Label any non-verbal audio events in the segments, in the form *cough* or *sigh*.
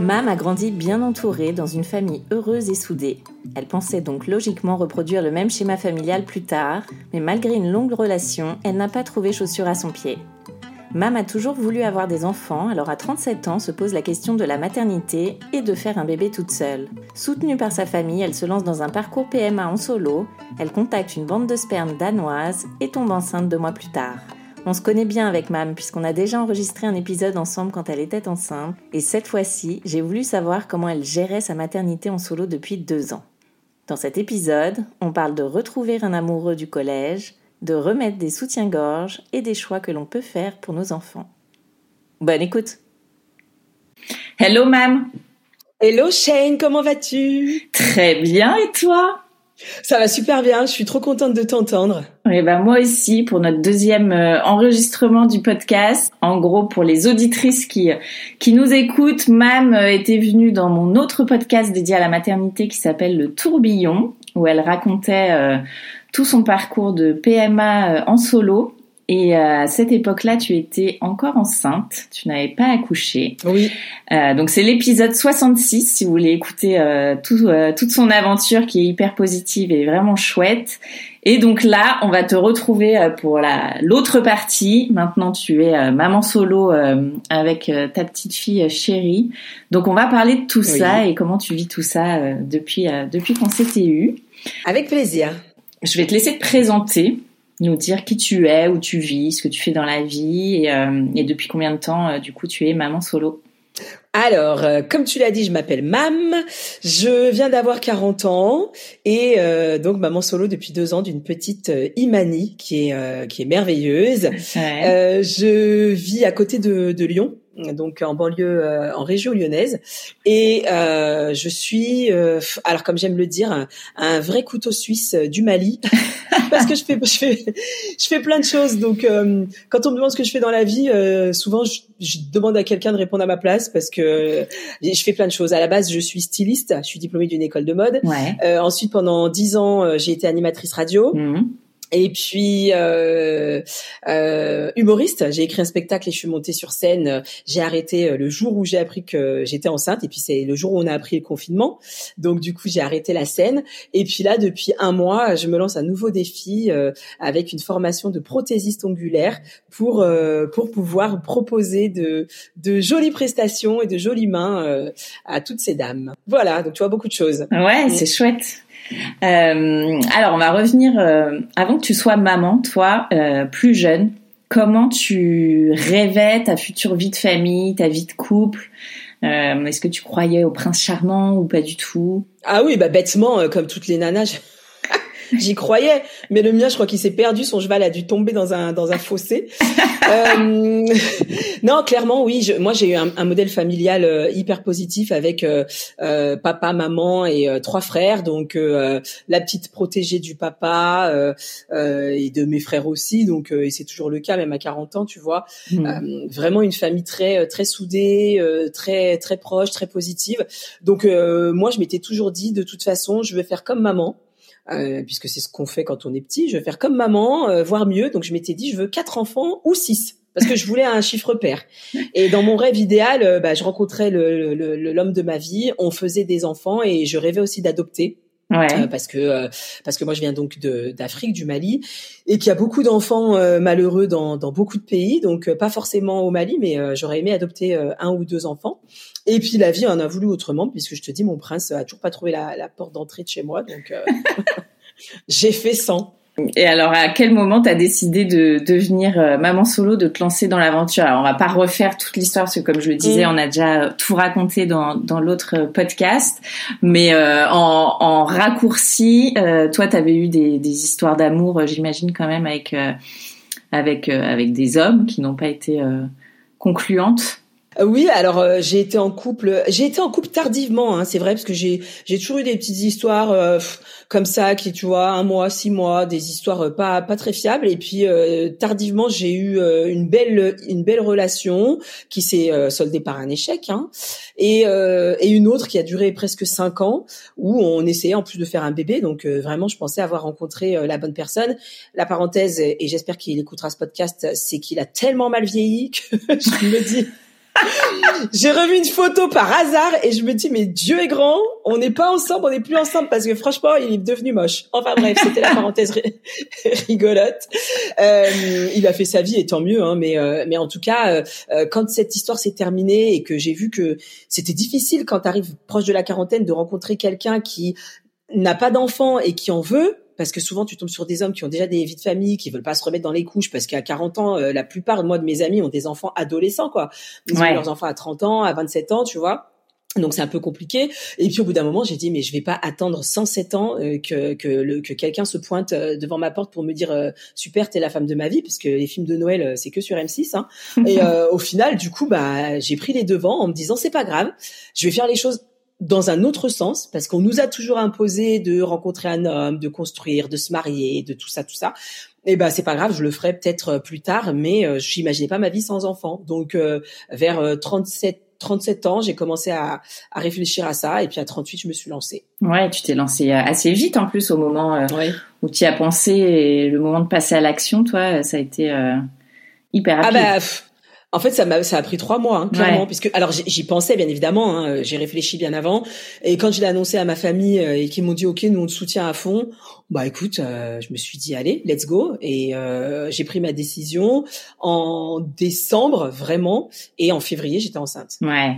Mam a grandi bien entourée dans une famille heureuse et soudée. Elle pensait donc logiquement reproduire le même schéma familial plus tard, mais malgré une longue relation, elle n'a pas trouvé chaussure à son pied. Mam a toujours voulu avoir des enfants, alors à 37 ans se pose la question de la maternité et de faire un bébé toute seule. Soutenue par sa famille, elle se lance dans un parcours PMA en solo, elle contacte une bande de sperme danoise et tombe enceinte deux mois plus tard. On se connaît bien avec Mam puisqu'on a déjà enregistré un épisode ensemble quand elle était enceinte. Et cette fois-ci, j'ai voulu savoir comment elle gérait sa maternité en solo depuis deux ans. Dans cet épisode, on parle de retrouver un amoureux du collège, de remettre des soutiens-gorge et des choix que l'on peut faire pour nos enfants. Bonne écoute. Hello Mam. Hello Shane, comment vas-tu? Très bien et toi? Ça va super bien, je suis trop contente de t'entendre. Et ben moi aussi pour notre deuxième euh, enregistrement du podcast. En gros pour les auditrices qui qui nous écoutent, Mam euh, était venue dans mon autre podcast dédié à la maternité qui s'appelle Le Tourbillon où elle racontait euh, tout son parcours de PMA en solo et euh, à cette époque-là, tu étais encore enceinte, tu n'avais pas accouché. Oui. Euh, donc c'est l'épisode 66, si vous voulez écouter euh, tout, euh, toute son aventure qui est hyper positive et vraiment chouette. Et donc là, on va te retrouver euh, pour la l'autre partie. Maintenant, tu es maman solo avec ta petite fille chérie. Donc on va parler de tout ça et comment tu vis tout ça depuis depuis qu'on s'était eu. Avec plaisir. Je vais te laisser te présenter nous dire qui tu es, où tu vis, ce que tu fais dans la vie et, euh, et depuis combien de temps euh, du coup tu es maman solo? Alors, euh, comme tu l'as dit, je m'appelle Mam, je viens d'avoir 40 ans et donc maman solo depuis deux ans d'une petite Imani qui est qui est merveilleuse. je vis à côté de, de Lyon, donc en banlieue, euh, en région lyonnaise. Et euh, je suis, euh, alors comme j'aime le dire, un, vrai couteau suisse du Mali, *laughs* parce que je fais, je fais, je fais plein de choses. Donc quand on me demande ce que je fais dans la vie, souvent je, je, demande à quelqu'un de répondre à ma place parce que je fais plein de choses. À la base, je suis styliste, je suis diplômée d'une école de mode. Ouais. ensuite, pendant dix ans, j'ai été animatrice radio. Mmh. Et puis euh, euh, humoriste, j'ai écrit un spectacle et je suis montée sur scène. J'ai arrêté euh, le jour où j'ai appris que j'étais enceinte et puis c'est le jour où on a appris le confinement. Donc du coup j'ai arrêté la scène. Et puis là depuis un mois, je me lance un nouveau défi euh, avec une formation de prothésiste ongulaire pour euh, pour pouvoir proposer de de jolies prestations et de jolies mains à toutes ces dames. Voilà, donc tu vois beaucoup de choses. Ouais, c'est chouette. Euh, alors, on va revenir euh, avant que tu sois maman, toi, euh, plus jeune. Comment tu rêvais ta future vie de famille, ta vie de couple? Est-ce que tu croyais au prince charmant ou pas du tout? Ah oui, bah bêtement, comme toutes les nanas. *laughs* J'y croyais, mais le mien, je crois qu'il s'est perdu. Son cheval a dû tomber dans un dans un fossé. *laughs* euh, *laughs* non, clairement, oui. Je, moi, j'ai eu un, un, modèle familial euh, hyper positif avec euh, euh papa, maman et euh, trois frères. Donc euh, la petite protégée du papa et de mes frères aussi. Donc et c'est toujours le cas, même à 40 ans, tu vois. Mmh. vraiment une famille très très soudée, très très proche, très positive. Donc moi, je m'étais toujours dit, de toute façon, je vais faire comme maman. Euh, puisque c'est ce qu'on fait quand on est petit. Je vais faire comme maman, euh, voire mieux. Donc je m'étais dit, je veux quatre enfants ou six parce que je voulais un chiffre pair. Et dans mon rêve idéal, euh, bah, je rencontrais l'homme le, le, de ma vie, on faisait des enfants et je rêvais aussi d'adopter. Ouais. Euh, parce que euh, parce que moi je viens donc d'Afrique, du Mali, et qu'il y a beaucoup d'enfants euh, malheureux dans, dans beaucoup de pays, donc pas forcément au Mali, mais j'aurais aimé adopter un ou deux enfants. Et puis la vie en a voulu autrement, puisque je te dis, mon prince a toujours pas trouvé la, la porte d'entrée de chez moi, donc *laughs* j'ai fait 100. Et alors, à quel moment t'as décidé de devenir euh, maman solo, de te lancer dans l'aventure? Alors, on va pas refaire toute l'histoire parce que, comme je le disais, mm. on a déjà tout raconté dans, dans l'autre podcast. Mais euh, en, en, raccourci, euh, toi, t'avais eu des, des histoires d'amour, euh, j'imagine quand même avec avec avec des hommes qui n'ont pas été concluantes. Euh, oui, alors euh, j'ai été en couple, j'ai été en couple tardivement, hein, c'est vrai parce que j'ai j'ai toujours eu des petites histoires euh, comme ça qui, tu vois, un mois, six mois, des histoires pas pas très fiables. Et puis tardivement, j'ai eu une belle une belle relation qui s'est soldée par un échec, hein, et et une autre qui a duré presque cinq ans où on essayait en plus de faire un bébé. Donc vraiment, je pensais avoir rencontré la bonne personne. La parenthèse, et j'espère qu'il écoutera ce podcast, c'est qu'il a tellement mal vieilli que *laughs* je me dis. *laughs* J'ai revu une photo par hasard et je me dis mais Dieu est grand, on n'est pas ensemble, on n'est plus ensemble parce que franchement il est devenu moche. Enfin bref, c'était la parenthèse *laughs* rigolote. Euh, il a fait sa vie et tant mieux, hein, mais euh, mais en tout cas euh, quand cette histoire s'est terminée et que j'ai vu que c'était difficile quand tu arrives proche de la quarantaine de rencontrer quelqu'un qui n'a pas d'enfant et qui en veut, parce que souvent tu tombes sur des hommes qui ont déjà des vies de famille, qui veulent pas se remettre dans les couches parce qu'à 40 ans, euh, la plupart moi de mes amis ont des enfants adolescents quoi. Ils ont leurs enfants à 30 ans, à 27 ans, tu vois. Donc c'est un peu compliqué. Et puis au bout d'un moment, j'ai dit mais je vais pas attendre 107 ans euh, que que, que quelqu'un se pointe euh, devant ma porte pour me dire euh, super t'es la femme de ma vie puisque les films de Noël c'est que sur M6. Hein. Et *laughs* au final, du coup bah j'ai pris les devants en me disant c'est pas grave, je vais faire les choses dans un autre sens, parce qu'on nous a toujours imposé de rencontrer un homme, de construire, de se marier, de tout ça, tout ça. Et eh ben c'est pas grave, je le ferai peut-être euh, plus tard, mais euh, je n'imaginais pas ma vie sans enfant. Donc euh, vers 37 37 ans, j'ai commencé à, à, réfléchir à ça et puis à 38, je me suis lancée. Ouais, tu t'es lancée assez vite en plus au moment où tu as pensé et le moment de passer à l'action, toi, ça a été hyper rapide. Ah bah en fait, ça m'a ça a pris trois mois, hein, clairement, puisque alors j'y pensais bien évidemment, hein, j'ai réfléchi bien avant, et quand je l'ai annoncé à ma famille euh, et qu'ils m'ont dit ok, nous on te soutient à fond, bah écoute, euh, je me suis dit allez, let's go, et euh, j'ai pris ma décision en décembre vraiment, et en février j'étais enceinte. Ouais.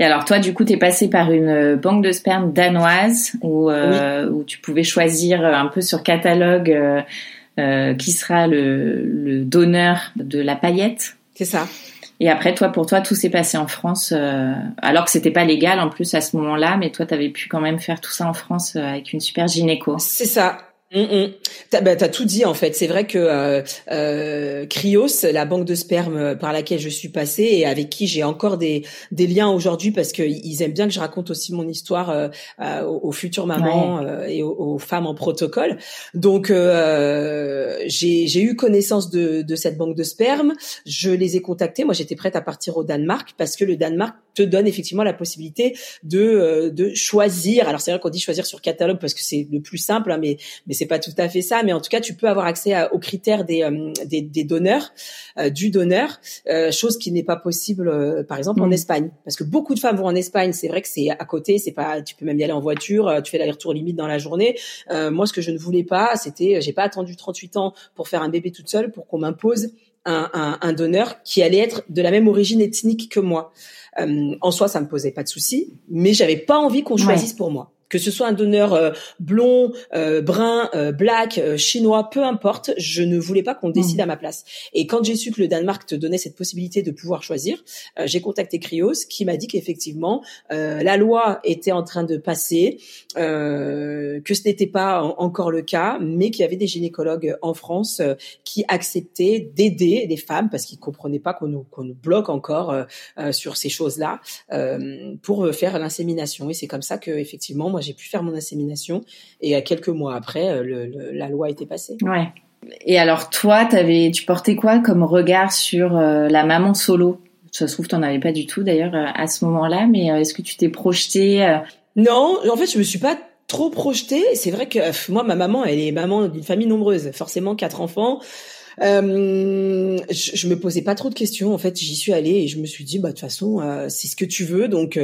Et alors toi, du coup, t'es passé par une banque de sperme danoise où où tu pouvais choisir un peu sur catalogue qui sera le, le donneur de la paillette? C'est ça. Et après, toi, pour toi, tout s'est passé en France, euh, alors que c'était pas légal en plus à ce moment-là, mais toi, tu avais pu quand même faire tout ça en France euh, avec une super gynéco. C'est ça. Mm T'as bah, as tout dit en fait. C'est vrai que euh, euh, Cryos, la banque de sperme par laquelle je suis passée et avec qui j'ai encore des, des liens aujourd'hui parce qu'ils aiment bien que je raconte aussi mon histoire euh, euh aux, futures mamans euh, et aux, femmes en protocole. Donc j'ai eu connaissance de, de cette banque de sperme. Je les ai contactés. Moi j'étais prête à partir au Danemark parce que le Danemark te donne effectivement la possibilité de de choisir. Alors c'est vrai qu'on dit choisir sur catalogue parce que c'est le plus simple, hein, mais mais c'est pas tout à fait ça, mais en tout cas, tu peux avoir accès aux critères des, euh, des, donneurs, euh, du donneur, euh, chose qui n'est pas possible, par exemple, en mm. Espagne, parce que beaucoup de femmes vont en Espagne. C'est vrai que c'est à côté, c'est pas, tu peux même y aller en voiture, tu fais l'aller-retour limite dans la journée. moi, ce que je ne voulais pas, c'était, j'ai pas attendu 38 ans pour faire un bébé toute seule, pour qu'on m'impose un, un, donneur qui allait être de la même origine ethnique que moi. en soi, ça me posait pas de souci, mais j'avais pas envie qu'on choisisse pour moi que ce soit un donneur euh, blond, euh, brun, euh, black, chinois, peu importe, je ne voulais pas qu'on hmm. décide à ma place. Et quand j'ai su que le Danemark te donnait cette possibilité de pouvoir choisir, j'ai contacté Cryos qui m'a dit qu'effectivement la loi était en train de passer, que ce n'était pas encore le cas, mais qu'il y avait des gynécologues en France qui acceptaient d'aider les femmes parce qu'ils comprenaient pas qu'on nous, qu'on nous bloque encore sur ces choses-là pour faire l'insémination. Et c'est comme ça que effectivement moi j'ai pu faire mon insémination et quelques mois après, euh, la loi a été passée. Ouais. Et alors toi, avais, tu portais quoi comme regard sur euh, la maman solo? Ça se trouve, tu n'en avais pas du tout d'ailleurs euh, à ce moment-là, mais est-ce que tu t'es projetée Non, en fait, je me suis pas trop projetée. C'est vrai que moi, ma maman, elle est maman d'une famille nombreuse, forcément quatre enfants. Euh, je, je, me posais pas trop de questions. En fait, j'y suis allée et je me suis dit, bah de toute façon, c'est ce que tu veux, donc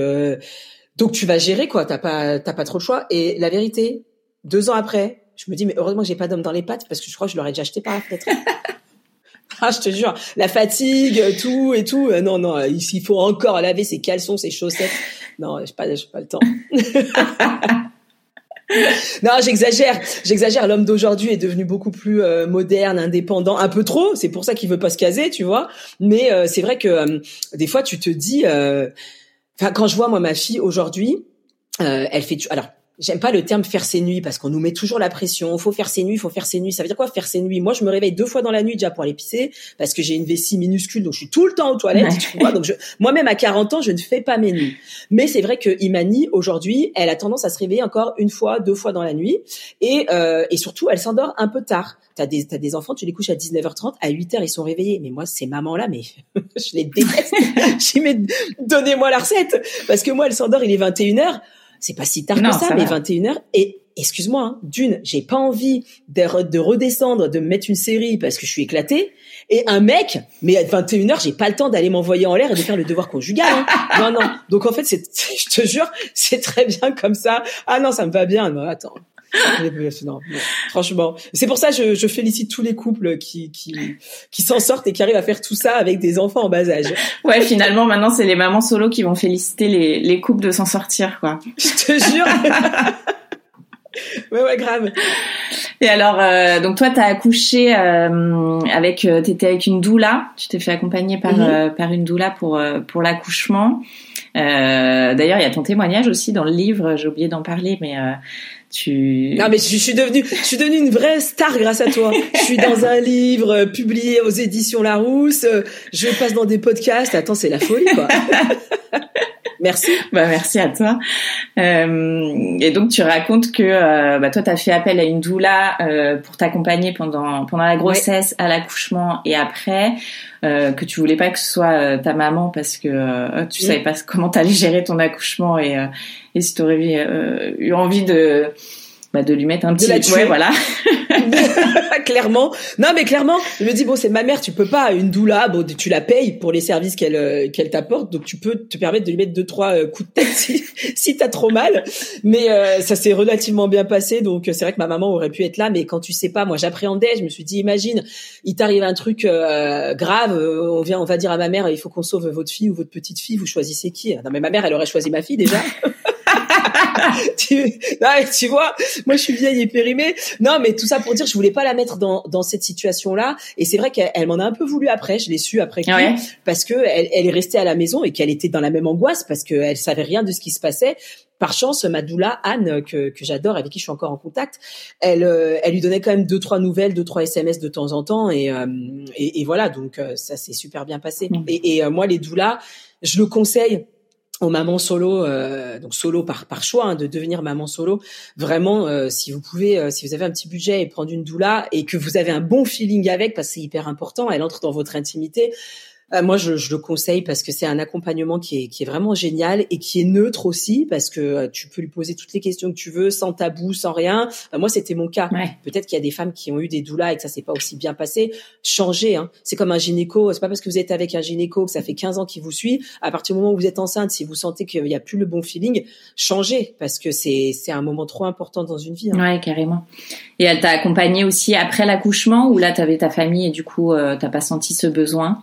donc tu vas gérer quoi, t'as pas t'as pas trop le choix. Et la vérité, deux ans après, je me dis mais heureusement que j'ai pas d'homme dans les pattes parce que je crois que je l'aurais déjà acheté par la fenêtre. *laughs* ah je te jure, la fatigue, tout et tout. Euh, non non, il faut encore laver ses caleçons, ses chaussettes. Non, j'ai pas j'ai pas le temps. *laughs* non, j'exagère, j'exagère. L'homme d'aujourd'hui est devenu beaucoup plus euh, moderne, indépendant, un peu trop. C'est pour ça qu'il veut pas se caser, tu vois. Mais euh, c'est vrai que des fois, tu te dis, Enfin, quand je vois moi ma fille aujourd'hui, euh, elle fait alors j'aime pas le terme faire ses nuits parce qu'on nous met toujours la pression. Faut faire ses nuits, faut faire ses nuits. Ça veut dire quoi faire ses nuits? Moi, je me réveille deux fois dans la nuit déjà pour aller pisser parce que j'ai une vessie minuscule, donc je suis tout le temps aux toilettes. Tu vois donc je, moi-même à 40 ans, je ne fais pas mes nuits. Mais c'est vrai que Imani aujourd'hui, elle a tendance à se réveiller encore une fois, deux fois dans la nuit, et euh, et surtout, elle s'endort un peu tard. T'as des t'as des enfants, tu les couches à 19h30, à 8h ils sont réveillés. Mais moi, ces mamans là, mais *laughs* je les déteste. *laughs* J'ai mais donnez-moi la recette parce que moi, elle s'endort, il est 21h c'est pas si tard que ça, mais 21h. Et excuse-moi, hein, d'une, j'ai pas envie de, de, redescendre, de me mettre une série parce que je suis éclatée. Et un mec, mais à 21h, j'ai pas le temps d'aller m'envoyer en l'air et de faire le devoir conjugal. Hein. *laughs* Non, non. Donc en fait, c'est, *laughs* je te jure, c'est très bien comme ça. Ah non, ça me va bien. Non, attends. Non, franchement, c'est pour ça que je, je, félicite tous les couples qui qui, qui s'en sortent et qui arrivent à faire tout ça avec des enfants en bas âge. Ouais, finalement, maintenant, c'est les mamans solo qui vont féliciter les, les couples de s'en sortir, quoi. Je te jure. ouais, ouais, grave. Et alors, euh, donc toi, t'as accouché euh, avec, euh, t'étais avec une doula. Tu t'es fait accompagner par euh, par une doula pour pour l'accouchement. D'ailleurs, il y a ton témoignage aussi dans le livre. J'ai oublié d'en parler, mais tu... Non mais je, suis devenue, je suis devenue une vraie star grâce à toi. je suis dans un livre euh, publié aux éditions Larousse. Euh, je passe dans des podcasts. Attends, c'est la folie quoi. Merci. *laughs* Bah merci à toi. Euh, et donc tu racontes que euh, bah, toi tu as fait appel à une doula euh, pour t'accompagner pendant pendant la grossesse, à l'accouchement et après. Euh, que tu voulais pas que ce soit euh, ta maman parce que euh, tu savais pas *laughs* comment t'allais gérer ton accouchement et, et si t'aurais eu envie de bah, de lui mettre un petit ouais voilà. *laughs* Clairement. Non mais clairement je me dis bon c'est ma mère tu peux pas une doula bon tu la payes pour les services qu'elle euh, qu'elle t'apporte donc tu peux te permettre de lui mettre deux trois euh, coups de tête *laughs* si si t'as trop mal. Mais euh, ça s'est relativement bien passé donc c'est vrai que ma maman aurait pu être là mais quand tu sais pas moi j'appréhendais je me suis dit imagine il t'arrive un truc grave on vient on va dire à ma mère il faut qu'on sauve votre fille ou votre petite fille vous choisissez qui. Non mais ma mère elle aurait choisi ma fille déjà *laughs* *laughs* tu, tu vois, moi je suis vieille et périmée. Non, mais tout ça pour dire, je voulais pas la mettre dans, dans cette situation-là. Et c'est vrai qu'elle m'en a un peu voulu après. Je l'ai su après coup, parce que elle, elle, est restée à la maison et qu'elle était dans la même angoisse parce qu'elle savait rien de ce qui se passait. Par chance, ma doula Anne, que, que j'adore, avec qui je suis encore en contact, elle, euh, elle lui donnait quand même deux trois nouvelles, deux trois SMS de temps en temps, et, euh, et, et, voilà. Donc euh, ça s'est super bien passé. Mm. Et, et moi, les doulas, je le conseille aux mamans solo, euh, donc solo par choix, hein, de devenir maman solo. Vraiment, euh, si vous pouvez, euh, si vous avez un petit budget et prendre une doula et que vous avez un bon feeling avec, parce que c'est hyper important, elle entre dans votre intimité. Euh, moi, je, je, le conseille parce que c'est un accompagnement qui est, qui est vraiment génial et qui est neutre aussi parce que euh, tu peux lui poser toutes les questions que tu veux sans tabou, sans rien. Moi, c'était mon cas. Peut-être qu'il y a des femmes qui ont eu des doulas et que ça s'est pas aussi bien passé. Changez. Hein. C'est comme un gynéco. C'est pas parce que vous êtes avec un gynéco que ça fait 15 ans qu'il vous suit. À partir du moment où vous êtes enceinte, si vous sentez qu'il y a plus le bon feeling, changez parce que c'est c'est un moment trop important dans une vie. Hein. Ouais, carrément. Et elle t'a accompagnée aussi après l'accouchement ou là, tu avais ta famille et du coup, euh, t'as pas senti ce besoin?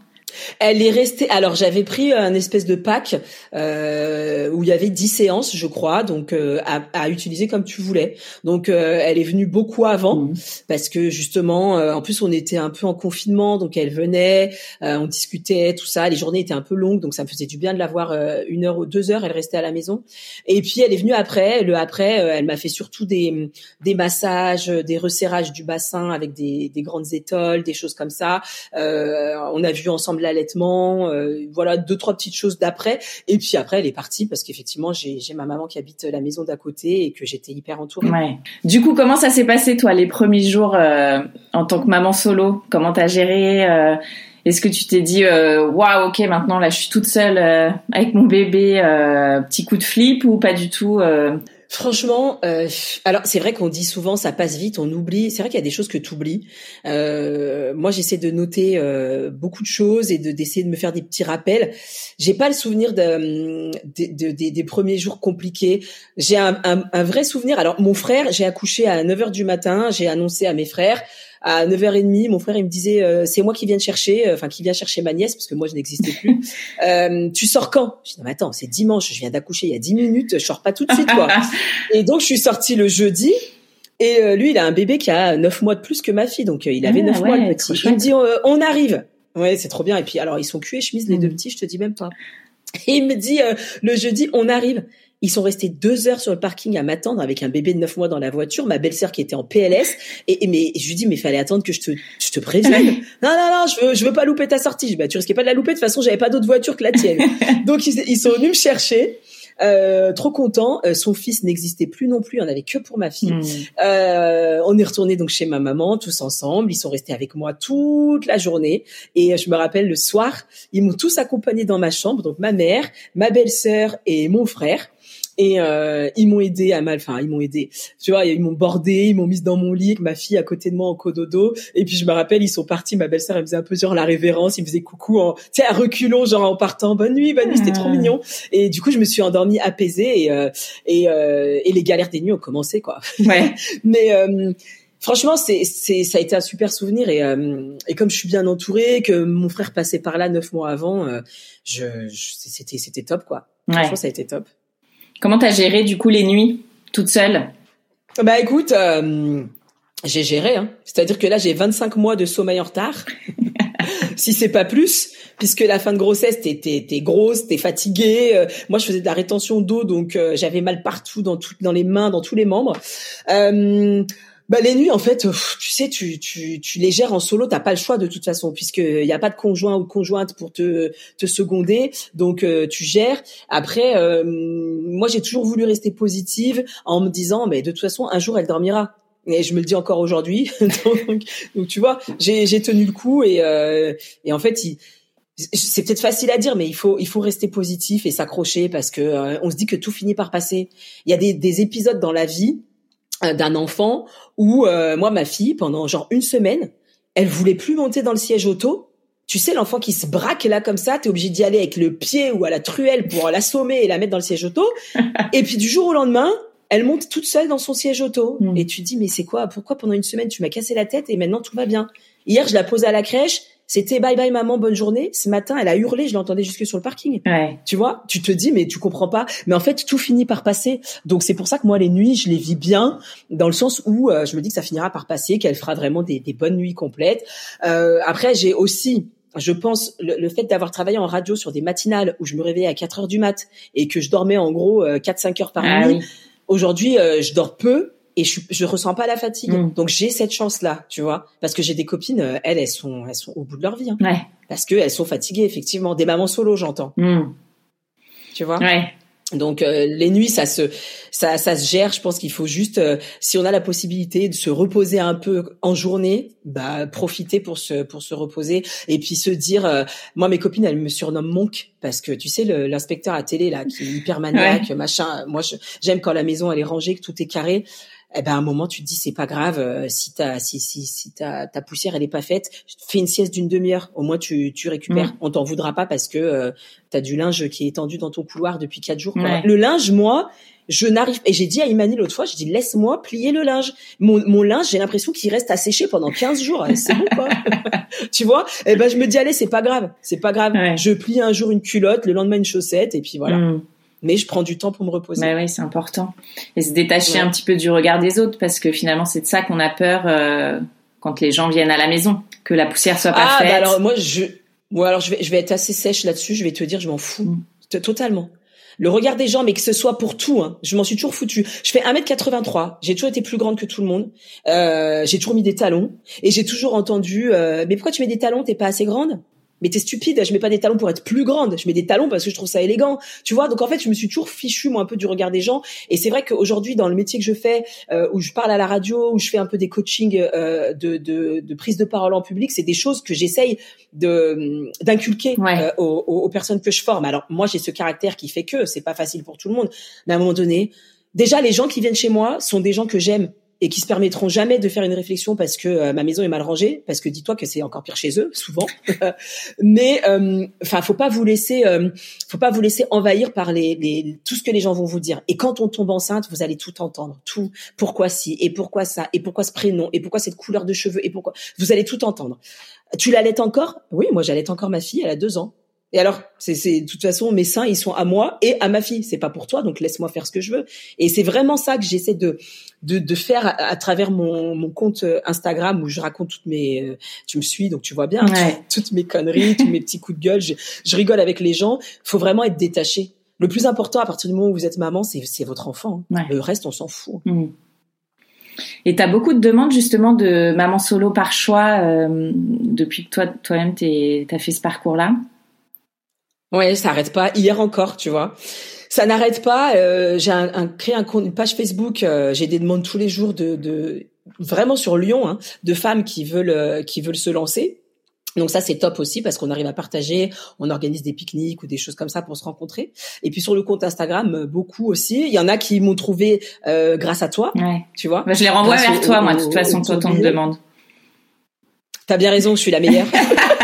Elle est restée. Alors j'avais pris un espèce de pack euh, où il y avait 10 séances, je crois, donc euh, à, à, utiliser comme tu voulais. Donc euh, elle est venue beaucoup avant mmh. parce que justement, euh, en plus on était un peu en confinement, donc elle venait, euh, on discutait, tout ça. Les journées étaient un peu longues, donc ça me faisait du bien de la voir une heure ou deux heures. Elle restait à la maison. Et puis elle est venue après. Le après, elle m'a fait surtout des des massages, des resserrages du bassin avec des, des grandes étoiles, des choses comme ça. on a vu ensemble l'allaitement, euh, voilà deux trois petites choses d'après. Et puis après, elle est partie parce qu'effectivement, j'ai ma maman qui habite la maison d'à côté et que j'étais hyper entourée. Du coup, comment ça s'est passé toi les premiers jours euh, en tant que maman solo? Comment t'as géré euh, Est-ce que tu t'es dit waouh, ok, maintenant là, je suis toute seule avec mon bébé, petit coup de flip ou pas du tout Franchement, euh, alors c'est vrai qu'on dit souvent ça passe vite, on oublie. C'est vrai qu'il y a des choses que tu oublies. Euh, moi, j'essaie de noter euh, beaucoup de choses et de d'essayer de me faire des petits rappels. J'ai pas le souvenir de, de, des premiers jours compliqués. J'ai un, un, un, vrai souvenir. Alors mon frère, j'ai accouché à 9 heures du matin. J'ai annoncé à mes frères à 9h30, mon frère il me disait euh, c'est moi qui viens de chercher, euh, enfin qui vient chercher ma nièce parce que moi je n'existais plus. *laughs* euh, tu sors quand? Je dis non mais attends, c'est dimanche, je viens d'accoucher il y a 10 minutes, je sors pas tout de suite quoi. *laughs* et donc je suis sortie le jeudi. Et euh, lui, il a un bébé qui a 9 mois de plus que ma fille, donc il avait 9 ah mois le petit. Il me dit on arrive. Ouais, c'est trop bien. Et puis alors ils sont cuits chemise les deux mm. petits, je te dis même pas. Et *laughs* il me dit le jeudi on arrive Ils sont restés deux heures sur le parking à m'attendre avec un bébé de neuf mois dans la voiture, ma belle-sœur qui était en PLS. Et, mais je lui dis, mais fallait attendre que je te, je te prévienne. *laughs* non, non, non, je veux, je veux pas louper ta sortie. Je dis, bah, tu risquais pas de la louper. De toute façon, j'avais pas d'autre voiture que la tienne. *laughs* Donc, ils, ils sont venus me chercher. Euh, trop content. Euh, son fils n'existait plus non plus. On avait que pour ma fille. Hmm. Euh, on est retourné donc chez ma maman tous ensemble. Ils sont restés avec moi toute la journée. Et je me rappelle le soir, ils m'ont tous accompagné dans ma chambre. Donc ma mère, ma belle-sœur et mon frère et euh, ils m'ont aidé à mal enfin ils m'ont aidé. Tu vois ils m'ont bordé ils m'ont mise dans mon lit avec ma fille à côté de moi en cododo. Et puis je me rappelle ils sont partis. Ma belle-sœur elle faisait un peu genre la révérence. Ils me faisaient coucou en tu sais à reculons genre en partant bonne nuit bonne nuit c'était trop mignon et du coup je me suis endormie apaisée et euh, et, euh, et les galères des nuits ont commencé quoi. Ouais. *laughs* mais euh, franchement, c'est, c'est, ça a été un super souvenir. Et, euh, et comme je suis bien entourée, que mon frère passait par là neuf mois avant, euh, je, je, c'était, c'était top quoi. Franchement, ça a été top. Comment t'as géré du coup les nuits toute seule? Bah écoute, euh, j'ai géré. Hein. C'est-à-dire que là j'ai 25 mois de sommeil en retard, *laughs* si c'est pas plus, puisque la fin de grossesse t'es grosse, t'es fatiguée. Euh, moi je faisais de la rétention d'eau, donc euh, j'avais mal partout, dans dans les mains, dans tous les membres. Bah les nuits en fait, tu sais, tu, tu, tu les gères en solo, t'as pas le choix de toute façon puisque il y a pas de conjoint ou de conjointe pour te te seconder, donc euh, tu gères. Après, euh, moi j'ai toujours voulu rester positive en me disant, mais de toute façon un jour elle dormira. Et je me le dis encore aujourd'hui. *laughs* donc, tu vois, j'ai tenu le coup et euh, et en fait il, c'est peut-être facile à dire, mais il faut il faut rester positif et s'accrocher parce que on se dit que tout finit par passer. Il y a des, des épisodes dans la vie euh, d'un enfant où euh, moi ma fille pendant genre une semaine elle voulait plus monter dans le siège auto. Tu sais l'enfant qui se braque là comme ça t'es obligé d'y aller avec le pied ou à la truelle pour *laughs* l'assommer et la mettre dans le siège auto. Et puis du jour au lendemain elle monte toute seule dans son siège auto. Mm. et tu te dis mais c'est quoi? Pourquoi pendant une semaine tu m'as cassé la tête et maintenant tout va bien? Hier je la pose à la crèche c'était bye bye maman, bonne journée. Ce matin, elle a hurlé, je l'entendais jusque sur le parking. Ouais. Tu vois, tu te dis mais tu comprends pas. Mais en fait, tout finit par passer. Donc c'est pour ça que moi les nuits, je les vis bien dans le sens où euh, je me dis que ça finira par passer, qu'elle fera vraiment des, des, bonnes nuits complètes. Euh, après, j'ai aussi je pense le, fait d'avoir travaillé en radio sur des matinales où je me réveillais à 4 heures du mat et que je dormais en gros 4-5 euh, heures par ah nuit. Aujourd'hui, euh, je dors peu et je, je ressens pas la fatigue. Mm. Donc j'ai cette chance là, tu vois, parce que j'ai des copines, euh, elles, elles sont, elles sont au bout de leur vie, hein, ouais. parce que elles sont fatiguées effectivement, des mamans solo, j'entends. Mm. Tu vois? Ouais. Donc euh, les nuits, ça se, ça, ça se gère. Je pense qu'il faut juste, euh, si on a la possibilité de se reposer un peu en journée, bah profiter pour se, pour se reposer et puis se dire. moi, mes copines, elles me surnomment Monk parce que tu sais l'inspecteur à télé là qui est hyper maniaque, machin. Moi, j'aime quand la maison elle est rangée, que tout est carré eh ben à un moment tu te dis c'est pas grave euh, si ta si si si ta ta poussière elle est pas faite fais une sieste d'une demi-heure. Au moins tu tu récupères. On t'en voudra pas parce que euh, tu as du linge qui est étendu dans ton couloir depuis quatre jours le linge moi je n'arrive et j'ai dit à Imani l'autre fois, je dis laisse-moi plier le linge. Mon, mon linge, j'ai l'impression qu'il reste à sécher pendant 15 jours. C'est bon quoi. *laughs* Tu vois? Eh ben je me dis allez, c'est pas grave, c'est pas grave. Je plie un jour une culotte, le lendemain une chaussette et puis voilà. Mm mais je prends du temps pour me reposer. Bah oui, c'est important. Et se détacher un petit peu du regard des autres, parce que finalement, c'est de ça qu'on a peur euh, quand les gens viennent à la maison, que la poussière soit pas ah, faite. Bah alors moi, je, ouais, alors je vais, je vais être assez sèche là-dessus. Je vais te dire, je m'en fous mm. totalement. Le regard des gens, mais que ce soit pour tout, hein, je m'en suis toujours foutu. Je fais 1m83, j'ai toujours été plus grande que tout le monde. Euh, j'ai toujours mis des talons et j'ai toujours entendu euh, mais pourquoi tu mets des talons, t'es pas assez grande? Mais t'es stupide, je mets pas des talons pour être plus grande, je mets des talons parce que je trouve ça élégant, tu vois. Donc en fait, je me suis toujours fichu moi un peu du regard des gens. Et c'est vrai qu'aujourd'hui, dans le métier que je fais, euh, où je parle à la radio, où je fais un peu des coachings euh, de, de, de, prise de parole en public, c'est des choses que j'essaye de d'inculquer euh, aux, aux, personnes que je forme. Alors moi, j'ai ce caractère qui fait que c'est pas facile pour tout le monde, mais à un moment donné, déjà les gens qui viennent chez moi sont des gens que j'aime et qui se permettront jamais de faire une réflexion parce que euh, ma maison est mal rangée, parce que dis-toi que c'est encore pire chez eux souvent. *laughs* Mais euh, enfin, faut pas vous laisser, euh, faut pas vous laisser envahir par les, les, tout ce que les gens vont vous dire. Et quand on tombe enceinte, vous allez tout entendre, tout. Pourquoi si? Et pourquoi ça? Et pourquoi ce prénom? Et pourquoi cette couleur de cheveux? Et pourquoi? Vous allez tout entendre. Tu l'allaites encore? Oui, moi j'allaite encore ma fille. Elle a deux ans. Et alors, c'est, de toute façon mes seins, ils sont à moi et à ma fille. C'est pas pour toi, donc laisse-moi faire ce que je veux. Et c'est vraiment ça que j'essaie de de, de faire à, travers mon, mon compte euh, Instagram où je raconte toutes mes. Euh, tu me suis, donc tu vois bien *laughs* toutes mes conneries, tous mes petits coups de gueule. Je, je rigole avec les gens. Faut vraiment être détaché. Le plus important à partir du moment où vous êtes maman, c'est votre enfant. Le reste, on s'en fout. Mmh. Et tu as beaucoup de demandes justement de maman solo par choix euh, depuis que toi toi-même tu as fait ce parcours-là? Ouais, ça arrête pas. Hier encore, tu vois. Ça n'arrête pas. Euh, j'ai un, créé un compte, une page Facebook. Euh, j'ai des demandes tous les jours de, de vraiment sur Lyon, hein, de femmes qui veulent euh, qui veulent se lancer. Donc ça c'est top aussi parce qu'on arrive à partager, on organise des pique-niques ou des choses comme ça pour se rencontrer. Et puis sur le compte Instagram euh, beaucoup aussi. Il y en a qui m'ont trouvé euh, grâce à toi, ouais. tu vois. Bah, je les renvoie vers toi moi de toute façon quand on me demande. T'as bien raison, je suis la meilleure. *laughs*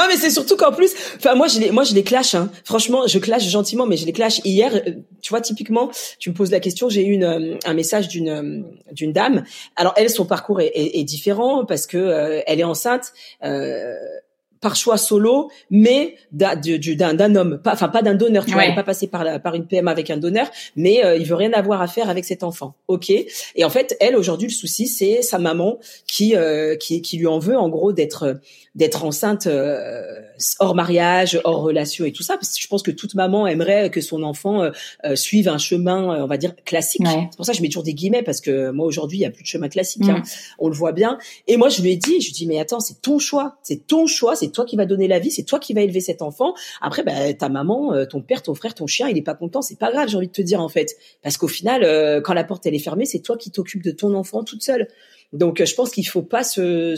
non, mais c'est surtout qu'en plus, enfin moi je les, moi je les clash. Hein. Franchement, je clash gentiment, mais je les clash. Hier, euh, tu vois, typiquement, tu me poses la question. J'ai eu une, euh, un message d'une euh, d'une dame. Alors elle, son parcours est, est, différent parce que elle est enceinte. Euh, par choix solo, mais d'un homme, pas, enfin pas d'un donneur. Tu vois, pas passer par la, par une PMA avec un donneur, mais il veut rien avoir à faire avec cet enfant. Ok. Et en fait, elle aujourd'hui, le souci, c'est sa maman qui, qui qui lui en veut en gros d'être d'être enceinte euh, hors mariage, hors relation et tout ça. Parce que je pense que toute maman aimerait que son enfant euh, euh, suive un chemin, on va dire classique. C'est pour ça que je mets toujours des guillemets parce que moi aujourd'hui il y a plus de chemin classique. Hein. On le voit bien. Et moi je lui ai dit, je lui ai dit mais attends c'est ton choix, c'est ton choix, c'est toi qui vas donner la vie, c'est toi qui vas élever cet enfant. Après bah, ta maman, ton père, ton frère, ton chien, il est pas content, c'est pas grave. J'ai envie de te dire en fait parce qu'au final quand la porte elle est fermée, c'est toi qui t'occupes de ton enfant toute seule. Donc, euh, je pense qu'il faut pas se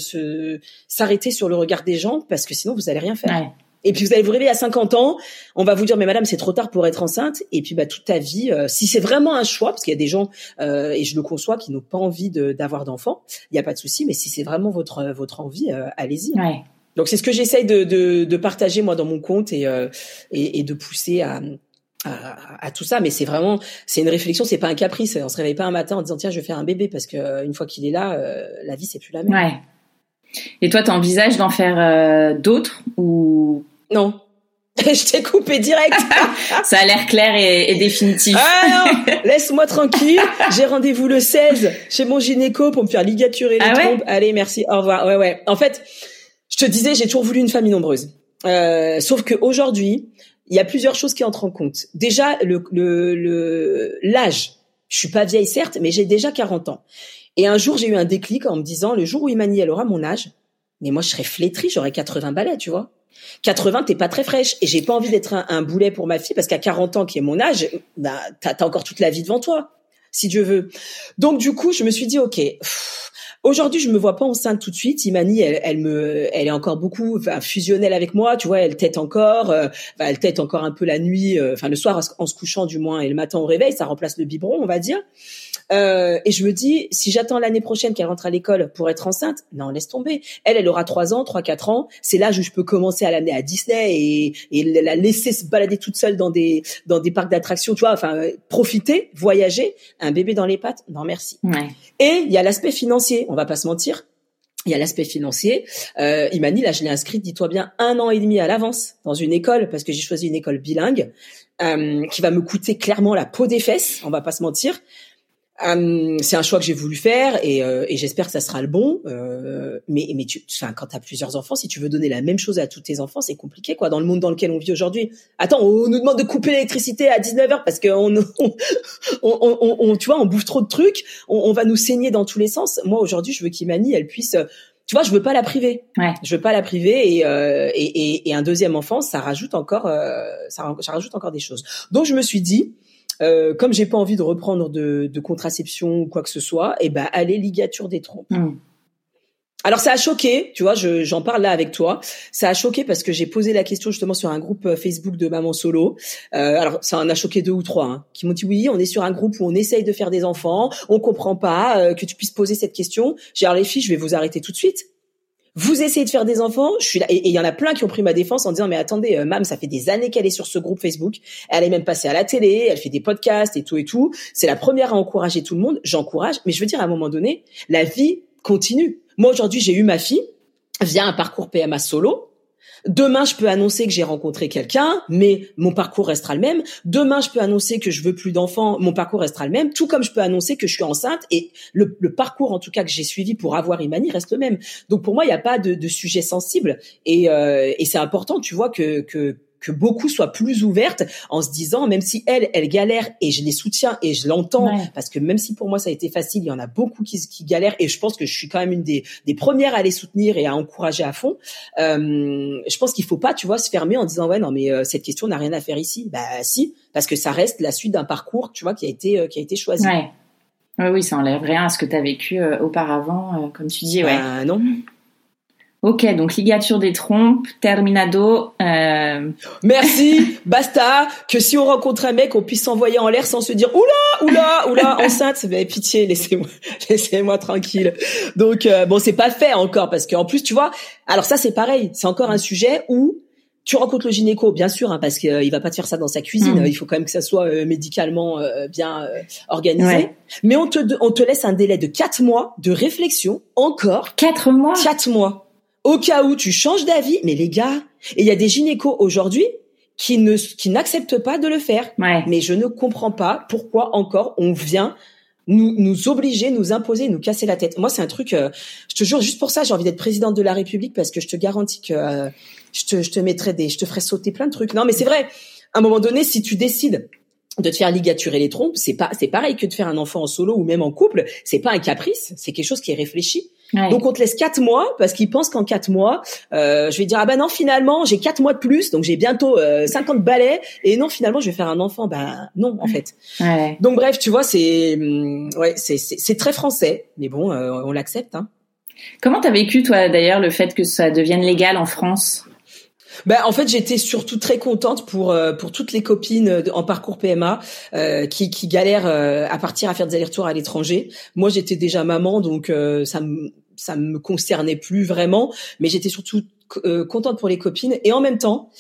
s'arrêter sur le regard des gens parce que sinon vous allez rien faire. Et puis vous allez vous réveiller à 50 ans, on va vous dire mais madame c'est trop tard pour être enceinte. Et puis bah toute ta vie, euh, si c'est vraiment un choix, parce qu'il y a des gens euh, et je le conçois qui n'ont pas envie d'avoir d'enfants, il n'y a pas de souci. Mais si c'est vraiment votre votre envie, allez-y. Donc c'est ce que j'essaye de, de, de, partager moi dans mon compte et, et, et de pousser à, à, tout ça, mais c'est vraiment, c'est une réflexion, c'est pas un caprice. On se réveille pas un matin en disant tiens, je vais faire un bébé parce que euh, une fois qu'il est là, euh, la vie c'est plus la même. Ouais. Et toi, t'envisages d'en faire euh, d'autres ou? Non *laughs* Je t'ai coupé direct. *laughs* ça a l'air clair et, définitif. Ah non, laisse-moi tranquille. J'ai rendez-vous le 16 chez mon gynéco pour me faire ligaturer les ah trompes. Allez, merci, au revoir. Ouais, ouais. En fait, je te disais, j'ai toujours voulu une famille nombreuse. Euh, sauf que aujourd'hui, il y a plusieurs choses qui entrent en compte. Déjà, le, le, l'âge. Je suis pas vieille certes, mais j'ai déjà 40 ans. Et un jour, j'ai eu un déclic en me disant, le jour où Imani, aura mon âge, mais moi, je serais flétrie, j'aurais 80 balais, tu vois. 80, t'es pas très fraîche. Et j'ai pas envie d'être un, boulet pour ma fille, parce qu'à 40 ans, qui est mon âge, bah, t'as, as encore toute la vie devant toi, si Dieu veut. Donc, du coup, je me suis dit, OK, Aujourd'hui, je me vois pas enceinte tout de suite. Imani, elle, elle me, elle est encore beaucoup fusionnelle avec moi. Tu vois, elle tête encore, euh, elle tête encore un peu la nuit, euh, enfin le soir en se couchant du moins et le matin au réveil. Ça remplace le biberon, on va dire. Euh, et je me dis, si j'attends l'année prochaine qu'elle rentre à l'école pour être enceinte, non, laisse tomber. Elle, elle aura trois ans, trois, quatre ans. C'est l'âge où je peux commencer à l'amener à Disney et, et la laisser se balader toute seule dans des dans des parcs d'attractions, tu vois. Enfin, profiter, voyager. Un bébé dans les pattes, non merci. Ouais. Et il y a l'aspect financier. On va pas se mentir. Il y a l'aspect financier. Euh, Imani, là, je l'ai inscrite, dis-toi bien, un an et demi à l'avance dans une école parce que j'ai choisi une école bilingue euh, qui va me coûter clairement la peau des fesses. On va pas se mentir. Euh, c'est un choix que j'ai voulu faire et, euh, et j'espère que ça sera le bon. Euh, mais mais tu, enfin, quand tu as plusieurs enfants, si tu veux donner la même chose à tous tes enfants, c'est compliqué quoi. Dans le monde dans lequel on vit aujourd'hui. Attends, on nous demande de couper l'électricité à 19h parce qu'on *laughs* on, on, on, tu vois, on bouffe trop de trucs, on, va nous saigner dans tous les sens. Moi aujourd'hui, je veux qu'Imani, elle puisse tu vois, je veux pas la priver. Ouais. Je veux pas la priver et, euh, et, et, et, un deuxième enfant, ça rajoute encore, euh, ça, ça, rajoute encore des choses. Donc je me suis dit, euh, comme j'ai pas envie de reprendre de, de, contraception ou quoi que ce soit, et eh ben allez ligature des trompes. Hmm. Alors ça a choqué, tu vois, j'en parle là avec toi. Ça a choqué parce que j'ai posé la question justement sur un groupe euh, Facebook de maman solo. Euh, alors ça en a choqué deux ou trois hein, qui m'ont dit oui, on est sur un groupe où on essaye de faire des enfants, on comprend pas euh, que tu puisses poser cette question. J'ai alors les filles, je vais vous arrêter tout de suite. Vous essayez de faire des enfants, je suis là, et il y en a plein qui ont pris ma défense en disant mais attendez, euh, Mam, ça fait des années qu'elle est sur ce groupe Facebook, elle est même passée à la télé, elle fait des podcasts et tout et tout. C'est la première à encourager tout le monde, j'encourage, mais je veux dire à un moment donné, la vie continue. Moi aujourd'hui, j'ai eu ma fille via un parcours PMA solo, Demain, je peux annoncer que j'ai rencontré quelqu'un, mais mon parcours restera le même. Demain, je peux annoncer que je veux plus d'enfants, mon parcours restera le même. Tout comme je peux annoncer que je suis enceinte et le, parcours, en tout cas, que j'ai suivi pour avoir Imani reste le même. Donc pour moi, il n'y a pas de, sujet sensible et, euh, c'est important, tu vois, que que beaucoup soient plus ouvertes en se disant, même si elle, elle galère et je les soutiens et je l'entends, parce que même si pour moi ça a été facile, il y en a beaucoup qui, qui galèrent et je pense que je suis quand même une des, des premières à les soutenir et à encourager à fond. Euh, je pense qu'il faut pas, tu vois, se fermer en disant ouais non mais euh, cette question n'a rien à faire ici. Bah si, parce que ça reste la suite d'un parcours, tu vois, qui a été euh, qui a été choisi. Ouais. Oui, oui, ça enlève rien à ce que tu as vécu auparavant, comme tu dis, ouais. Bah, non. Ok, donc ligature des trompes, terminado. Euh... Merci, *laughs* basta. Que si on rencontre un mec, on puisse s'envoyer en l'air sans se dire oula, oula, oula, *laughs* enceinte. Mais pitié, laissez-moi, *laughs* laissez-moi tranquille. Donc euh, bon, c'est pas fait encore parce qu'en plus, tu vois. Alors ça, c'est pareil. C'est encore un sujet où tu rencontres le gynéco, bien sûr, hein, parce qu'il euh, va pas te faire ça dans sa cuisine. Mm. Il faut quand même que ça soit euh, médicalement bien organisé. Mais on te, on te laisse un délai de quatre mois de réflexion. Encore. Quatre mois? Quatre mois au cas où tu changes d'avis, mais les gars, et il y a des gynécos aujourd'hui qui ne qui n'acceptent pas de le faire. Mais je ne comprends pas pourquoi encore on vient nous nous obliger, nous imposer, nous casser la tête. Moi, c'est un truc. Euh, je te jure, juste pour ça, j'ai envie d'être présidente de la République parce que je te garantis que euh, je te je te mettrai des, je te ferai sauter plein de trucs. Non, mais c'est vrai. À un moment donné, si tu décides de te faire ligaturer les trompes, c'est pas c'est pareil que de faire un enfant en solo ou même en couple. C'est pas un caprice, c'est quelque chose qui est réfléchi. Donc on te laisse quatre mois parce qu'ils pensent qu'en quatre mois, euh, je vais dire ah ben non finalement j'ai quatre mois de plus donc j'ai bientôt euh, 50 balais et non finalement je vais faire un enfant ben non en fait. Ouais. Donc bref tu vois c'est hum, ouais c'est c'est très français mais bon euh, on l'accepte. Hein. Comment t'as vécu toi d'ailleurs le fait que ça devienne légal en France? Ben, en fait, j'étais surtout très contente pour euh, pour toutes les copines en parcours PMA euh, qui, qui galèrent euh, à partir à faire des allers-retours à l'étranger. Moi, j'étais déjà maman, donc euh, ça me ça me concernait plus vraiment, mais j'étais surtout contente pour les copines et en même temps.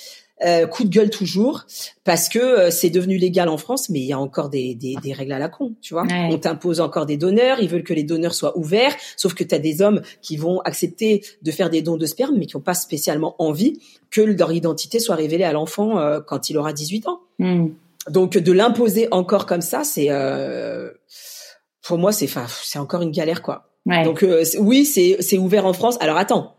coup de gueule toujours parce que c'est devenu légal en France, mais il y a encore des, des, des règles à la con, tu vois. On t'impose encore des donneurs, ils veulent que les donneurs soient ouverts, sauf que tu as des hommes qui vont accepter de faire des dons de sperme, mais qui n'ont pas spécialement envie que leur identité soit révélée à l'enfant euh, quand il aura 18 ans. Hmm. Donc de l'imposer encore comme ça, c'est euh, pour moi c'est c'est encore une galère quoi. Donc euh, oui, c'est ouvert en France. Alors attends.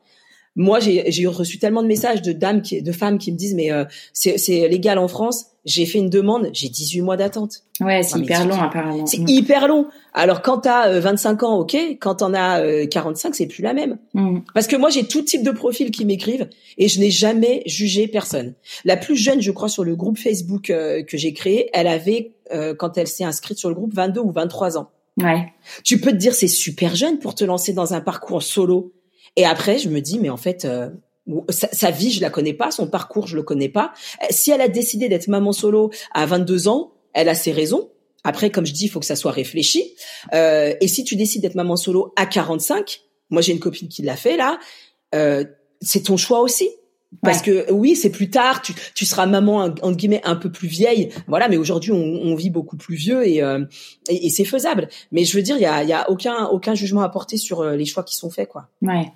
Moi, j'ai reçu tellement de messages de dames qui de femmes qui me disent mais c'est c'est légal en France j'ai fait une demande, j'ai 18 mois d'attente. Ouais, c'est hyper long apparemment. C'est hyper long. Alors quand t'as 25 euh, ans, ok. Quand t'en as 45, euh, c'est plus la même. Mm. Parce que moi j'ai tout type de profils qui m'écrivent et je n'ai jamais jugé personne. La plus jeune, je crois, sur le groupe Facebook euh, que j'ai créé, elle avait quand elle s'est inscrite sur le groupe 22 ou 23 ans. Ouais. Tu peux te dire c'est super jeune pour te lancer dans un parcours solo. Et après je me dis mais en fait sa, vie, je la connais pas, son parcours, je le connais pas. Euh, si elle a décidé d'être maman solo à 22 ans, elle a ses raisons. Après, comme je dis, il faut que ça soit réfléchi. Euh, et si tu décides d'être maman solo à 45, moi j'ai une copine qui l'a fait là, euh, c'est ton choix aussi. Parce que oui, c'est plus tard, tu, tu seras maman entre guillemets un peu plus vieille, voilà. Mais aujourd'hui, on, on, vit beaucoup plus vieux et, euh, et, et c'est faisable. Mais je veux dire, il y a, y a aucun aucun jugement à porter sur euh, les choix qui sont faits, quoi. Ouais.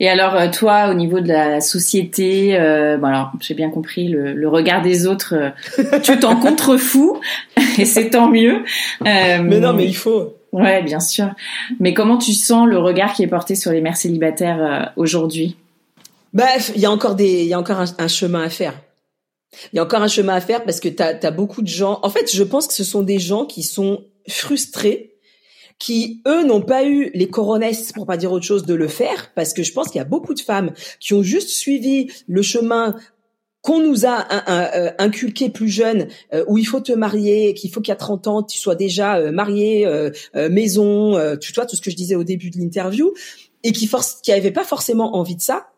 Et alors euh, toi, au niveau de la société, euh, bon alors j'ai bien compris le, regard des autres, euh, tu t'en contrefous *laughs* et c'est tant mieux. Euh, mais non, mais il faut. Ouais, bien sûr. Mais comment tu sens le regard qui est porté sur les mères célibataires aujourd'hui? Bref, il y a encore des, il y a encore un, chemin à faire. Il y a encore un chemin à faire parce que tu as, beaucoup de gens. En fait, je pense que ce sont des gens qui sont frustrés qui eux n'ont pas eu les coronesses pour pas dire autre chose de le faire parce que je pense qu'il y a beaucoup de femmes qui ont juste suivi le chemin qu'on nous a euh, inculqué plus jeune, euh, où il faut te marier, qu'il faut qu'à 30 ans tu sois déjà euh, marié, maison, tu vois tout ce que je disais au début de l'interview, et qui force, qui pas forcément envie de ça,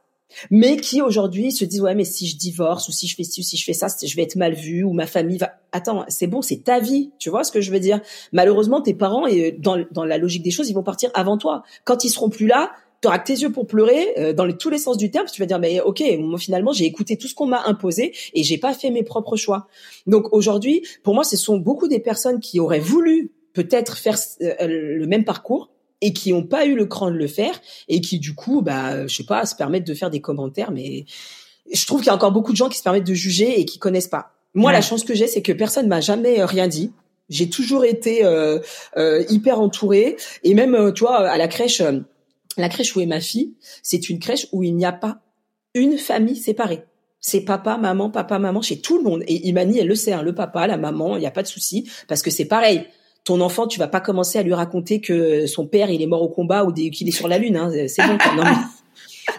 mais qui aujourd'hui se disent ouais mais si je divorce ou si je fais ci ou si je fais ça je vais être mal vu ou ma famille va attends c'est bon c'est ta vie. Tu vois ce que je veux dire? Malheureusement tes parents et dans dans la logique des choses ils vont partir avant toi. Quand ils seront plus là tu auras que tes yeux pour pleurer euh, dans tous les sens du terme tu vas dire mais ok moi finalement j'ai écouté tout ce qu'on m'a imposé et j'ai pas fait mes propres choix. Donc aujourd'hui pour moi ce sont beaucoup des personnes qui auraient voulu peut-être faire euh, le même parcours et qui n'ont pas eu le cran de le faire et qui du coup, bah, je sais pas, se permettent de faire des commentaires, mais je trouve qu'il y a encore beaucoup de gens qui se permettent de juger et qui connaissent pas. Moi, la chance que j'ai, c'est que personne m'a jamais euh, rien dit. J'ai toujours été euh, euh, hyper entourée et même, euh, tu vois, à la crèche, la crèche où est ma fille, c'est une crèche où il n'y a pas une famille séparée. c'est papa, maman, papa, maman chez tout le monde. Et Imani, elle le sait, hein, le papa, la maman, il n'y a pas de souci, parce que c'est pareil. Ton enfant, tu vas pas commencer à lui raconter que son père, il est mort au combat ou qu'il est sur la lune. Hein. C'est bon. Non,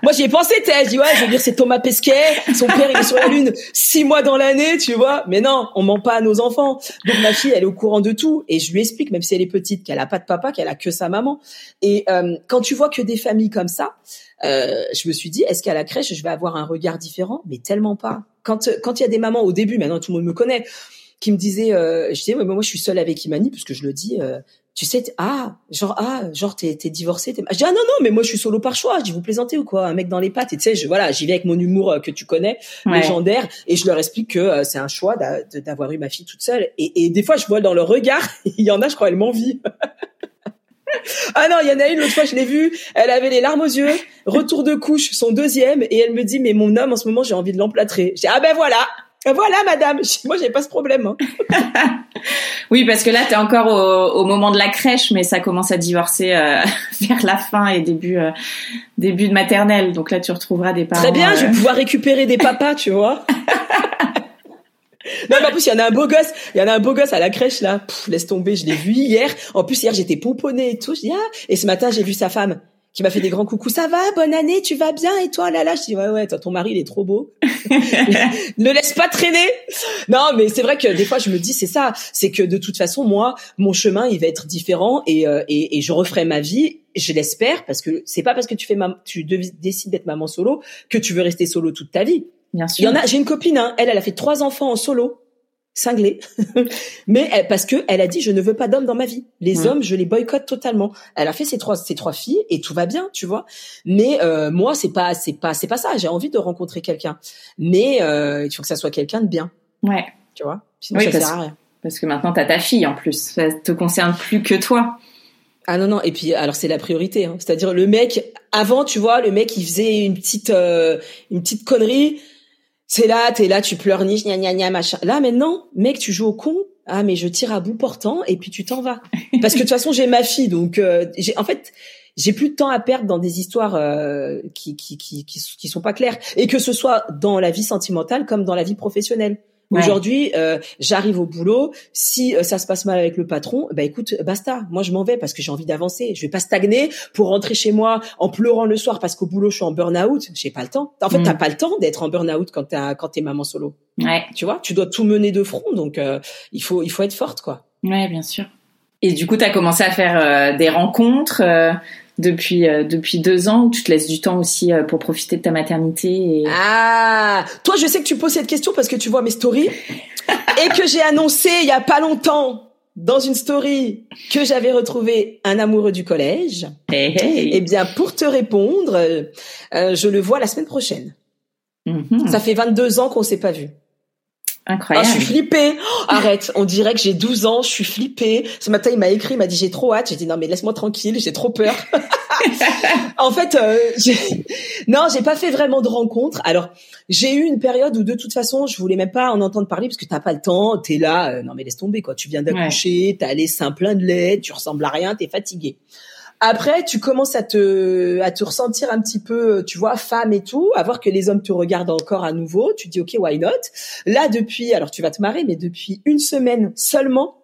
Moi, j'y ai pensé, je dis, ouais, je veux dire, c'est Thomas Pesquet, son père, il est sur la lune six mois dans l'année, tu vois. Mais non, on ment pas à nos enfants. Donc, ma fille, elle est au courant de tout. Et je lui explique, même si elle est petite, qu'elle a pas de papa, qu'elle a que sa maman. Et euh, quand tu vois que des familles comme ça, euh, je me suis dit, est-ce qu'à la crèche, je vais avoir un regard différent? Mais tellement pas. Quand quand il y a des mamans au début, maintenant tout le monde me connaît, qui me disaient, euh, je disais, moi je suis seule avec Imani, parce que je le dis, euh, tu sais, ah, genre, ah, genre, t'es, t'es divorcée. T'es... Je dis, ah non, non, mais moi, je suis solo par choix. Je dis, vous plaisantez ou quoi Un mec dans les pattes. Et tu sais, je, voilà, j'y vais avec mon humour euh, que tu connais, légendaire, et je leur explique que euh, c'est un choix d'avoir eu ma fille toute seule. Et, et des fois, je vois dans leur regard, *laughs* il y en a, je crois, elle m'envie. *laughs* ah non, il y en a une, l'autre fois, je l'ai vue, elle avait les larmes aux yeux, retour de couche, son deuxième, et elle me dit, mais mon homme, en ce moment, j'ai envie de l'emplâtrer. J'ai ah ben voilà voilà, madame. *laughs* Moi, j'ai pas ce problème. Hein. *laughs* oui, parce que là, tu es encore au, moment de la crèche, mais ça commence à divorcer euh, *laughs* vers la fin et début euh, début de maternelle. Donc là, tu retrouveras des parents. Très bien, je vais euh, pouvoir récupérer des papas, tu vois. Non, mais en plus, il y en a un beau gosse. Il y en a un beau gosse à la crèche, là. laisse tomber, je l'ai vu hier. En plus, hier, j'étais pomponnée et tout. Je dis, ah. Et ce matin, j'ai vu sa femme qui m'a fait des grands coucous. Ça va, bonne année, tu vas bien et toi là là? Je dis ouais ouais, toi, ton mari il est trop beau. *laughs* ne laisse pas traîner. Non, mais c'est vrai que des fois je me dis c'est ça, c'est que de toute façon moi mon chemin il va être différent et euh, et, et, je referai ma vie. Je l'espère parce que c'est pas parce que tu fais tu décides d'être maman solo que tu veux rester solo toute ta vie. Bien sûr. Il y en a. J'ai une copine, hein, elle elle a fait trois enfants en solo cinglée, *laughs* mais elle, parce que elle a dit je ne veux pas d'hommes dans ma vie. Les hommes, je les boycotte totalement. Elle a fait ses trois ses trois filles et tout va bien, tu vois. Mais euh, moi, c'est pas c'est pas c'est pas ça. J'ai envie de rencontrer quelqu'un, mais euh, il faut que ça soit quelqu'un de bien. Ouais. Tu vois? Sinon ça sert à rien. Parce que maintenant t'as ta fille en plus. Ça te concerne plus que toi. Ah non non et puis alors c'est la priorité hein. c'est-à-dire le mec avant tu vois le mec il faisait une petite euh, une petite connerie c'est là, t'es là, tu pleurniches, gna gna gna, machin. Là, maintenant, mec, tu joues au con. Ah, mais je tire à bout portant et puis tu t'en vas. *laughs* Parce que de toute façon, j'ai ma fille, donc euh, j'ai, en fait, j'ai plus de temps à perdre dans des histoires euh, qui, qui, qui, qui, qui sont pas claires. Et que ce soit dans la vie sentimentale comme dans la vie professionnelle. Aujourd'hui, euh, j'arrive au boulot. Si euh, ça se passe mal avec le patron, bah écoute, basta. Moi, je m'en vais parce que j'ai envie d'avancer. Je vais pas stagner pour rentrer chez moi en pleurant le soir parce qu'au boulot je suis en burn-out. J'ai pas le temps. En fait, tu t'as pas le temps d'être en burn-out quand t'as quand t'es maman solo. Ouais. Tu vois, tu dois tout mener de front. Donc, euh, il faut il faut être forte, quoi. Ouais, bien sûr. Et du coup, tu as commencé à faire des rencontres depuis euh, depuis deux ans tu te laisses du temps aussi euh, pour profiter de ta maternité. Et... Ah, toi, je sais que tu poses cette question parce que tu vois mes stories *laughs* et que j'ai annoncé il y a pas longtemps dans une story que j'avais retrouvé un amoureux du collège. Hey, Eh bien, pour te répondre, euh, je le vois la semaine prochaine. Mm-hmm. Ça fait 22 ans qu'on s'est pas vu. Incroyable. Ah, je suis flippée. Oh, arrête, on dirait que j'ai 12 ans, je suis flippée. Ce matin, il m'a écrit, il m'a dit j'ai trop hâte. J'ai dit non mais laisse-moi tranquille, j'ai trop peur. *laughs* en fait, euh, non, j'ai pas fait vraiment de rencontres. Alors, j'ai eu une période où de toute façon, je voulais même pas en entendre parler parce que t'as pas le temps, t'es là, euh, non mais laisse tomber quoi. Tu viens d'accoucher, t'as les seins pleins de lait, tu ressembles à rien, t'es fatigué. Après, tu commences à te, à te ressentir un petit peu, tu vois, femme et tout, à voir que les hommes te regardent encore à nouveau. Tu dis, OK, why not? Là, depuis, alors tu vas te marrer, mais depuis une semaine seulement,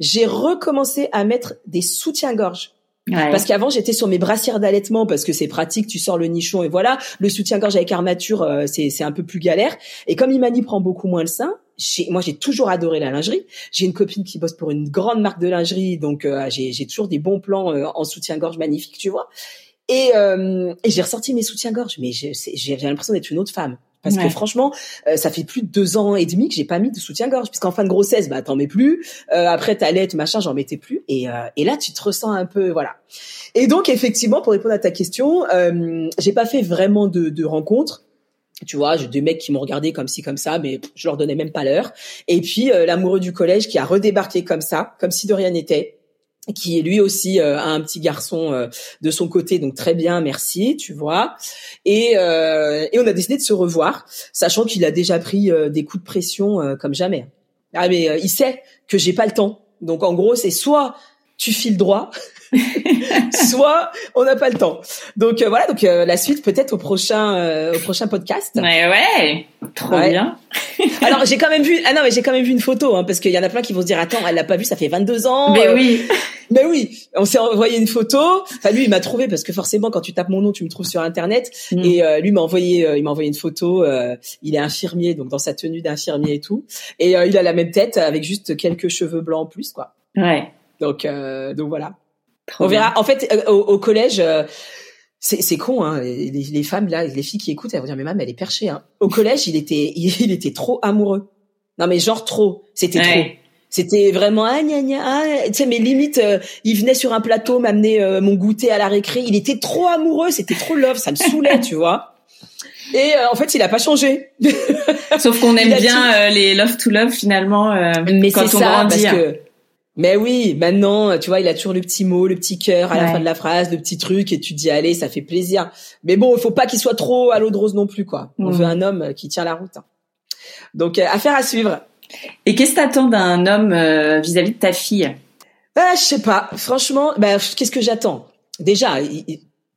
j'ai recommencé à mettre des soutiens-gorge. Parce qu'avant j'étais sur mes brassières d'allaitement parce que c'est pratique, tu sors le nichon et voilà. Le soutien-gorge avec armature, euh, c'est c'est un peu plus galère. Et comme Imani prend beaucoup moins le sein, moi j'ai toujours adoré la lingerie. J'ai une copine qui bosse pour une grande marque de lingerie, donc euh, j'ai toujours des bons plans euh, en soutien-gorge magnifiques, tu vois. Et, euh, et j'ai ressorti mes soutiens-gorge, mais j'ai l'impression d'être une autre femme. Parce que franchement, ça fait plus de deux ans et demi que j'ai pas mis de soutien-gorge, puisqu'en fin de grossesse, bah t'en mets plus. Euh, après lettre, machin, j'en mettais plus. Et, et là, tu te ressens un peu, voilà. Et donc effectivement, pour répondre à ta question, j'ai pas fait vraiment de, de rencontres tu vois, j'ai deux mecs qui m'ont regardé comme ci comme ça, mais je leur donnais même pas l'heure. Et puis euh, l'amoureux du collège qui a redébarqué comme ça, comme si de rien n'était, qui est lui aussi euh, a un petit garçon euh, de son côté, donc très bien, merci, tu vois. Et, et on a décidé de se revoir, sachant qu'il a déjà pris des coups de pression comme jamais. Ah mais il sait que j'ai pas le temps. Donc en gros, c'est soit tu files droit, *laughs* soit on n'a pas le temps. Donc euh, voilà, donc euh, la suite peut-être au prochain euh, au prochain podcast. Ouais ouais, trop bien. *laughs* Alors j'ai quand même vu ah non mais j'ai quand même vu une photo hein, parce qu'il y en a plein qui vont se dire attends elle l'a pas vu ça fait 22 ans. Mais oui. *laughs* Mais oui, on s'est envoyé une photo. Enfin lui il m'a trouvé parce que forcément quand tu tapes mon nom tu me trouves sur internet mm. et lui m'a envoyé il m'a envoyé une photo. il est infirmier donc dans sa tenue d'infirmier et tout et il a la même tête avec juste quelques cheveux blancs en plus quoi. Ouais. Donc donc voilà on verra. En fait, euh, au, collège, euh, c'est con, hein. Les, femmes là, les filles qui écoutent, elles vont dire mais maman, elle est perchée. Hein. Au collège, il était, *laughs* il, était trop amoureux. Non mais genre trop. C'était trop. C'était vraiment ah gna gna ah, tu sais mais limite euh, il venait sur un plateau m'amener mon goûter à la récré, il était trop amoureux, c'était trop love, ça me saoulait, *laughs* tu vois. Et en fait, il a pas changé. Sauf qu'on *laughs* aime bien les love to love finalement mais quand on ça, grandit. Parce que mais oui, maintenant, tu vois, il a toujours le petit mot, le petit cœur à la fin de la phrase, le petit truc, et tu te dis allez, ça fait plaisir. Mais bon, il faut pas qu'il soit trop à l'eau de rose non plus, quoi. On veut un homme qui tient la route. Hein. Donc, euh, affaire à suivre. Et qu'est-ce que t'attends d'un homme euh, vis-à-vis de ta fille? Bah, je sais pas. Franchement, bah, qu'est-ce que j'attends? Déjà,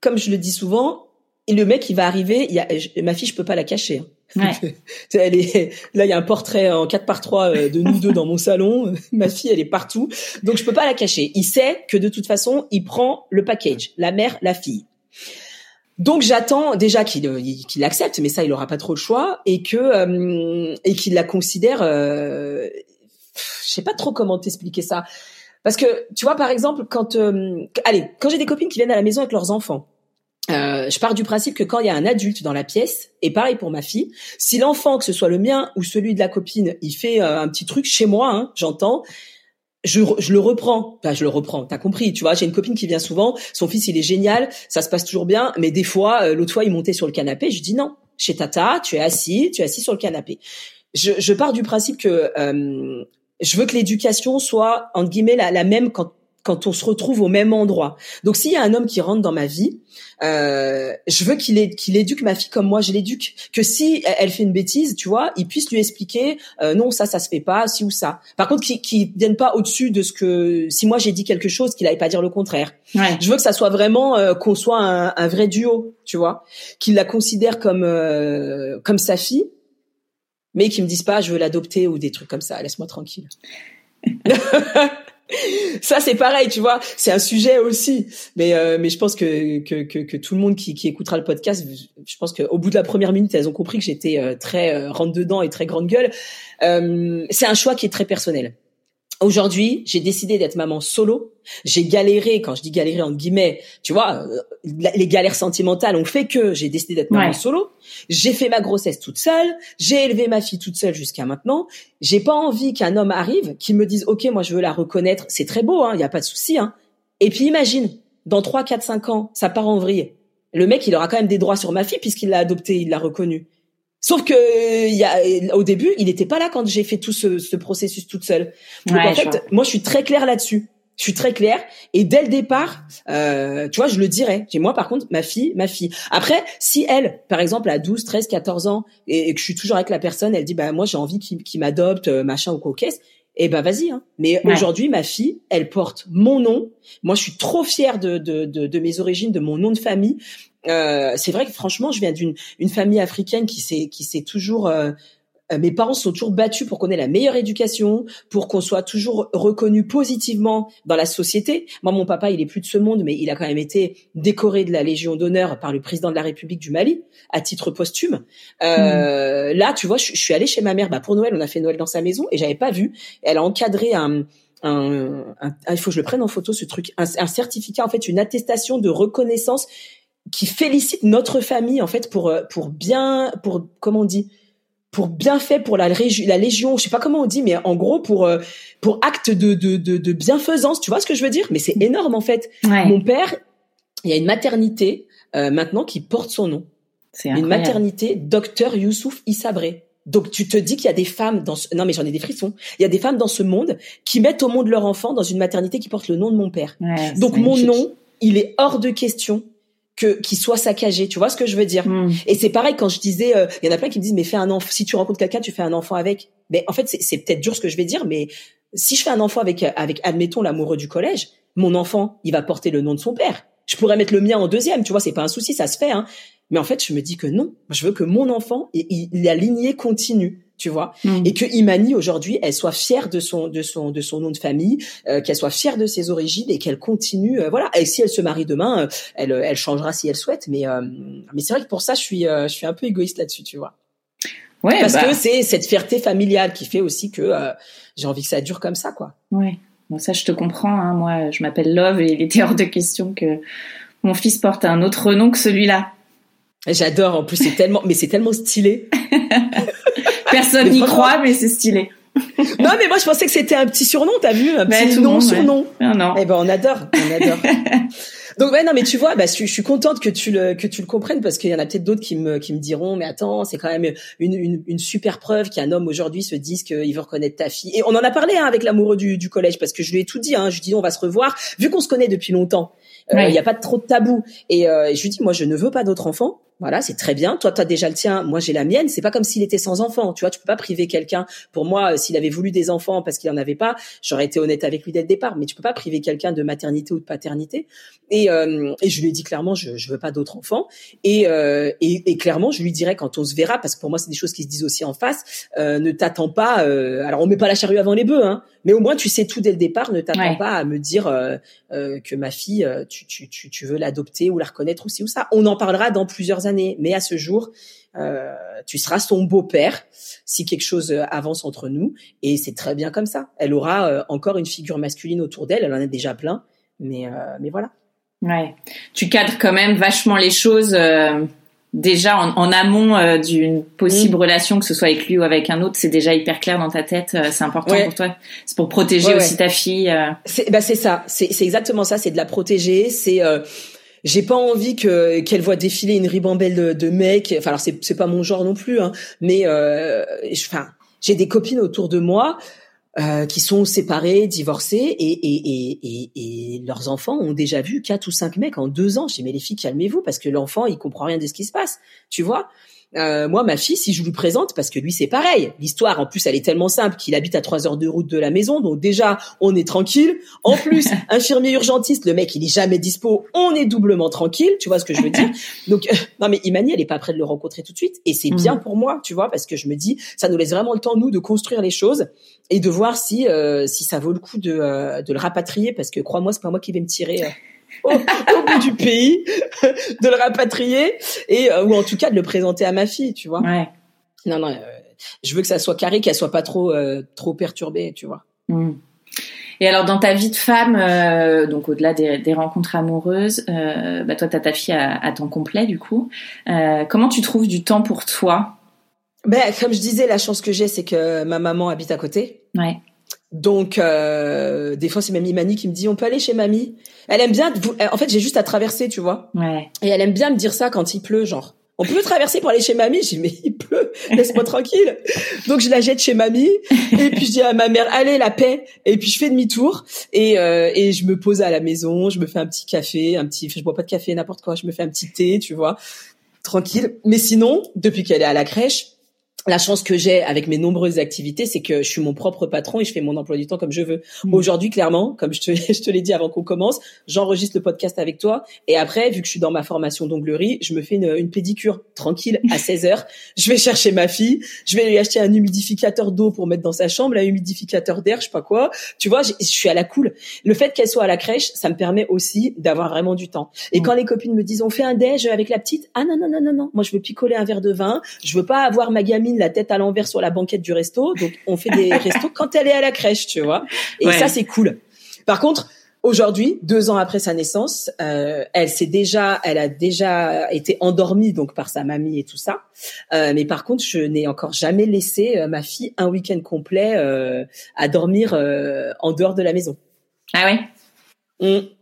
comme je le dis souvent, le mec, il va arriver. Il y a, ma fille, je peux pas la cacher. Hein. *laughs* elle est, là, il y a un portrait en 4 par 3 euh, de nous deux dans mon salon. *laughs* Ma fille, elle est partout. Donc, je peux pas la cacher. Il sait que de toute façon, il prend le package. La mère, la fille. Donc j'attends déjà qu'il euh, qu'il l'accepte, mais ça il aura pas trop le choix et que euh, et qu'il la considère. Euh, je sais pas trop comment t'expliquer ça, parce que tu vois par exemple quand allez quand j'ai des copines qui viennent à la maison avec leurs enfants, euh, je pars du principe que quand il y a un adulte dans la pièce, et pareil pour ma fille, si l'enfant, que ce soit le mien ou celui de la copine, il fait euh, un petit truc chez moi, hein, j'entends, je, je, le reprends. Enfin, je le reprends. T'as compris, tu vois. J'ai une copine qui vient souvent. Son fils, il est génial. Ça se passe toujours bien. Mais des fois, euh, l'autre fois, il montait sur le canapé. Je dis non. Chez Tata, tu es assis. Tu es assis sur le canapé. Je, je pars du principe que je veux que l'éducation soit entre guillemets la, la même quand quand on se retrouve au même endroit. Donc s'il y a un homme qui rentre dans ma vie, euh, je veux qu'il qu'il éduque ma fille comme moi je l'éduque. Que si elle fait une bêtise, tu vois, il puisse lui expliquer euh, non ça ça se fait pas, si ou ça. Par contre, qu'il qu vienne pas au-dessus de ce que si moi j'ai dit quelque chose, qu'il n'aille pas dire le contraire. Je veux que ça soit vraiment euh, qu'on soit un, un, vrai duo, tu vois, qu'il la considère comme euh, comme sa fille, mais qu'il me dise pas je veux l'adopter ou des trucs comme ça. Laisse-moi tranquille. *laughs* ça c'est pareil, tu vois, c'est un sujet aussi. Mais euh, mais je pense que, que que, que tout le monde qui, qui écoutera le podcast, je pense qu'au bout de la première minute, elles ont compris que j'étais euh, très euh, rentre dedans et très grande gueule. c'est un choix qui est très personnel. Aujourd'hui, j'ai décidé d'être maman solo. J'ai galéré, quand je dis galéré entre guillemets, tu vois, euh, les galères sentimentales ont fait que j'ai décidé d'être maman solo. J'ai fait ma grossesse toute seule. J'ai élevé ma fille toute seule jusqu'à maintenant. J'ai pas envie qu'un homme arrive qui me dise, ok, moi je veux la reconnaître. C'est très beau, hein, il y a pas de souci. Hein. Et puis imagine, dans 3, 4, 5 ans, ça part en vrille. Le mec, il aura quand même des droits sur ma fille puisqu'il l'a adoptée, il l'a reconnue. Sauf que il y a, au début, il n'était pas là quand j'ai fait tout ce, ce processus toute seule. Donc en fait, moi, je suis très claire là-dessus. Je suis très claire et dès le départ, euh, tu vois, je le dirais. Et moi, par contre, ma fille, ma fille. Après, si elle, par exemple, a 12, 13, 14 ans et, que je suis toujours avec la personne, elle dit, bah moi, j'ai envie qu'il m'adopte, euh, machin ou coquesse. Eh ben vas-y. Hein. Mais aujourd'hui, ma fille, elle porte mon nom. Moi, je suis trop fière de, de, de, de mes origines, de mon nom de famille. Euh, c'est vrai que franchement, je viens d'une une famille africaine qui s'est qui s'est toujours euh, euh, mes parents sont toujours battus pour qu'on ait la meilleure éducation, pour qu'on soit toujours reconnu positivement dans la société. Moi, mon papa, il est plus de ce monde, mais il a quand même été décoré de la Légion d'honneur par le président de la République du Mali à titre posthume. Euh, mmh. Là, tu vois, je, suis allée chez ma mère. Bah, pour Noël, on a fait Noël dans sa maison et j'avais pas vu. Elle a encadré un, un, il faut que je le prenne en photo ce truc, un, un certificat en fait, une attestation de reconnaissance qui félicite notre famille en fait pour euh, pour bien pour comment on dit pour bien fait pour la, la légion, je sais pas comment on dit, mais en gros pour euh, pour acte de, de, de, de, bienfaisance, tu vois ce que je veux dire? Mais c'est énorme en fait. Mon père, il y a une maternité euh, maintenant qui porte son nom. C'est une maternité, docteur Youssouf Issabré. Donc tu te dis qu'il y a des femmes dans ce... non mais j'en ai des frissons. Il y a des femmes dans ce monde qui mettent au monde leur enfant dans une maternité qui porte le nom de mon père. Donc mon nom, il est hors de question que qui soit saccagé tu vois ce que je veux dire? Hmm. et c'est pareil quand je disais il euh, y en a plein qui me disent mais fais un enfant si tu rencontres quelqu'un tu fais un enfant avec mais en fait c'est peut-être dur ce que je vais dire mais si je fais un enfant avec avec admettons l'amoureux du collège mon enfant, il va porter le nom de son père. Je pourrais mettre le mien en deuxième, tu vois, c'est pas un souci, ça se fait. Hein. Mais en fait, je me dis que non. Je veux que mon enfant, il, la lignée continue tu vois mm. et que Imani aujourd'hui elle soit fière de son de son de son nom de famille euh, qu'elle soit fière de ses origines et qu'elle continue euh, voilà et si elle se marie demain euh, elle elle changera si elle souhaite mais mais c'est vrai que pour ça je suis je suis un peu égoïste là-dessus tu vois ouais parce bah. que c'est cette fierté familiale qui fait aussi que j'ai envie que ça dure comme ça quoi ouais bon ça je te comprends hein. moi je m'appelle Love et il était hors de question que mon fils porte un autre nom que celui-là J'adore. En plus, c'est tellement, mais c'est tellement stylé. *laughs* Personne n'y croit, mais c'est stylé. *laughs* non, mais moi, je pensais que c'était un petit surnom. T'as vu, un petit nom, surnom. Non, non. Eh ben, on adore, on adore. *laughs* Donc ouais non mais tu vois bah je, suis contente que tu le que tu le comprennes parce qu'il y en a peut-être d'autres qui me qui me diront mais attends c'est quand même une, une, une super preuve qu'un homme aujourd'hui se dise qu'il veut reconnaître ta fille et on en a parlé hein, avec l'amoureux du, du collège parce que je lui ai tout dit hein je lui ai dit on va se revoir vu qu'on se connaît depuis longtemps il euh, n'y a pas trop de tabou et, euh, et je lui dis moi je ne veux pas d'autres enfants voilà, c'est très bien. Toi, tu as déjà le tien. Moi, j'ai la mienne. C'est pas comme s'il était sans enfant. Tu vois, tu peux pas priver quelqu'un. Pour moi, euh, s'il avait voulu des enfants parce qu'il en avait pas, j'aurais été honnête avec lui dès le départ. Mais tu peux pas priver quelqu'un de maternité ou de paternité. Et, euh, et je lui ai dit clairement, je, je veux pas d'autres enfants. Et, euh, et, et, clairement, je lui dirais quand on se verra, parce que pour moi, c'est des choses qui se disent aussi en face. Euh, ne t'attends pas. Euh, alors, on met pas la charrue avant les bœufs, hein. Mais au moins, tu sais tout dès le départ. Ne t'attends pas à me dire euh, que ma fille, tu, tu, tu, tu veux l'adopter ou la reconnaître aussi ou ça. On en parlera dans plusieurs années. Mais à ce jour, euh, tu seras son beau-père si quelque chose euh, avance entre nous. Et c'est très bien comme ça. Elle aura euh, encore une figure masculine autour d'elle. Elle en a déjà plein. Mais, mais voilà. Ouais. Tu cadres quand même vachement les choses déjà en, amont d'une possible mm. relation, que ce soit avec lui ou avec un autre, c'est déjà hyper clair dans ta tête. c'est important pour toi. C'est pour protéger aussi ta fille. C'est bah c'est ça. C'est exactement ça. C'est de la protéger. C'est j'ai pas envie que qu'elle voit défiler une ribambelle de, de mecs. Enfin, alors c'est c'est pas mon genre non plus, hein, mais euh, enfin, j'ai des copines autour de moi. Euh, qui sont séparées, divorcées, et, et, et, et, leurs enfants ont déjà vu quatre ou cinq mecs en deux ans. J'ai mais les filles, calmez-vous, parce que l'enfant, il comprend rien de ce qui se passe, tu vois? Euh, moi, ma fille, si je lui présente, parce que lui, c'est pareil. L'histoire, en plus, elle est tellement simple qu'il habite à trois heures de route de la maison, donc déjà, on est tranquille. En plus, *laughs* infirmier urgentiste, le mec, il est jamais dispo, on est doublement tranquille. Tu vois ce que je veux dire? Donc, euh, non, mais Imani, elle est pas prête de le rencontrer tout de suite, et c'est bien mhm. pour moi, tu vois, parce que je me dis, ça nous laisse vraiment le temps nous de construire les choses et de voir si euh, si ça vaut le coup de de le rapatrier, parce que crois-moi, c'est pas moi qui vais me tirer au, bout du pays, *laughs* de le rapatrier et euh, ou en tout cas de le présenter à ma fille, tu vois. Ouais. Non non, euh, je veux que ça soit carré, qu'elle soit pas trop euh, trop perturbée, tu vois. Hmm. Et alors dans ta vie de femme, donc au-delà des, des, rencontres amoureuses, bah toi t'as ta fille à, à, temps complet du coup. comment tu trouves du temps pour toi? Ben comme je disais, la chance que j'ai, c'est que ma maman habite à côté. Ouais. Donc, euh, des fois, c'est mamie Mani qui me dit, on peut aller chez mamie. Elle aime bien. En fait, j'ai juste à traverser, tu vois. Ouais. Et elle aime bien me dire ça quand il pleut, genre. On peut traverser pour aller chez mamie? Dis mais il pleut, laisse-moi *laughs* tranquille. Donc je la jette chez mamie et puis je dis à ma mère allez la paix. Et puis je fais demi-tour et euh, et je me pose à la maison. Je me fais un petit café, un petit. Je bois pas de café n'importe quoi. Je me fais un petit thé, tu vois, tranquille. Mais sinon, depuis qu'elle est à la crèche, la chance que j'ai avec mes nombreuses activités, c'est que je suis mon propre patron et je fais mon emploi du temps comme je veux. Mmh. Aujourd'hui, clairement, comme je te, *laughs* je te l'ai dit avant qu'on commence, j'enregistre le podcast avec toi et après, vu que je suis dans ma formation d'onglerie, je me fais une, une pédicure tranquille à *laughs* 16 heures. Je vais chercher ma fille, je vais lui acheter un humidificateur d'eau pour mettre dans sa chambre, un humidificateur d'air, je sais pas quoi. Tu vois, je, suis à la cool. Le fait qu'elle soit à la crèche, ça me permet aussi d'avoir vraiment du temps. Et mmh. quand les copines me disent on fait un déj avec la petite, ah non non non non non, moi je veux picoler un verre de vin, je veux pas avoir ma gamine la tête à l'envers sur la banquette du resto. Donc, on fait des *laughs* restos quand elle est à la crèche, tu vois. Et ça, c'est cool. Par contre, aujourd'hui, deux ans après sa naissance, euh, elle s'est déjà, elle a déjà été endormie donc par sa mamie et tout ça. Euh, mais par contre, je n'ai encore jamais laissé euh, ma fille un week-end complet à dormir en dehors de la maison. Ah oui. Mmh.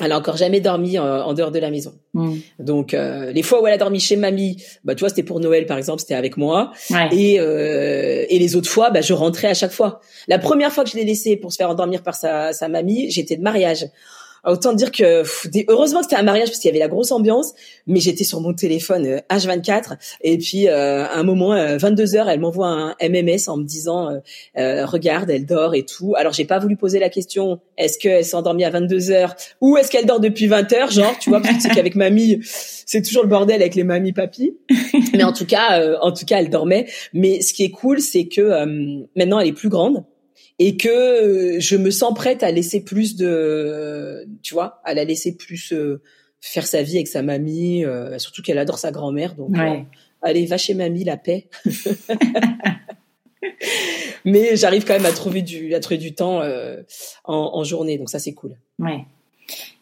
Elle a encore jamais dormi euh, en, dehors de la maison. Hmm. Donc euh, les fois où elle a dormi chez mamie, bah tu vois c'était pour Noël par exemple, c'était avec moi. Et euh, et les autres fois, bah je rentrais à chaque fois. La première fois que je l'ai laissée pour se faire endormir par sa sa mamie, j'étais de mariage. Autant dire que heureusement que c'était un mariage parce qu'il y avait la grosse ambiance, mais j'étais sur mon téléphone H24 et puis à un moment 22 heures, elle m'envoie un MMS en me disant regarde, elle dort et tout. Alors j'ai pas voulu poser la question est-ce qu'elle s'est endormie à 22 heures ou est-ce qu'elle dort depuis 20 heures, genre tu vois parce que sais qu'avec mamie c'est toujours le bordel avec les mamies papis. Mais en tout cas, en tout cas, elle dormait. Mais ce qui est cool, c'est que maintenant elle est plus grande et que euh, je me sens prête à laisser plus de, tu vois, à la laisser plus euh, faire sa vie avec sa mamie, euh, surtout qu'elle adore sa grand-mère, donc allez, va chez mamie, la paix. *laughs* Mais j'arrive quand même à trouver du, à trouver du temps en, en, journée, donc ça c'est cool. Ouais.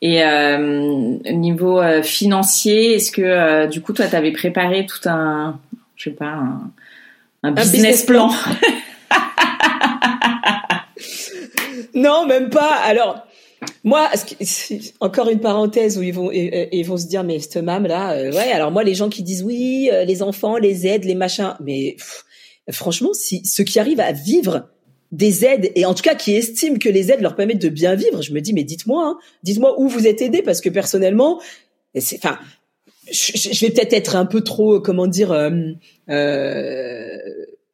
Et niveau financier, est-ce que du coup toi t'avais préparé tout un, je sais pas, un, business, plan? *laughs* non, même pas. Alors, moi, encore une parenthèse où ils vont, ils vont se dire, mais cette mam là, euh, ouais. Alors moi, les gens qui disent oui, euh, les enfants, les aides, les machins, mais franchement, si ceux qui arrivent à vivre des aides et en tout cas qui estiment que les aides leur permettent de bien vivre, je me dis, mais dites-moi, hein, dites-moi où vous êtes aidé parce que personnellement, enfin, je, vais peut-être être un peu trop, comment dire. Euh, euh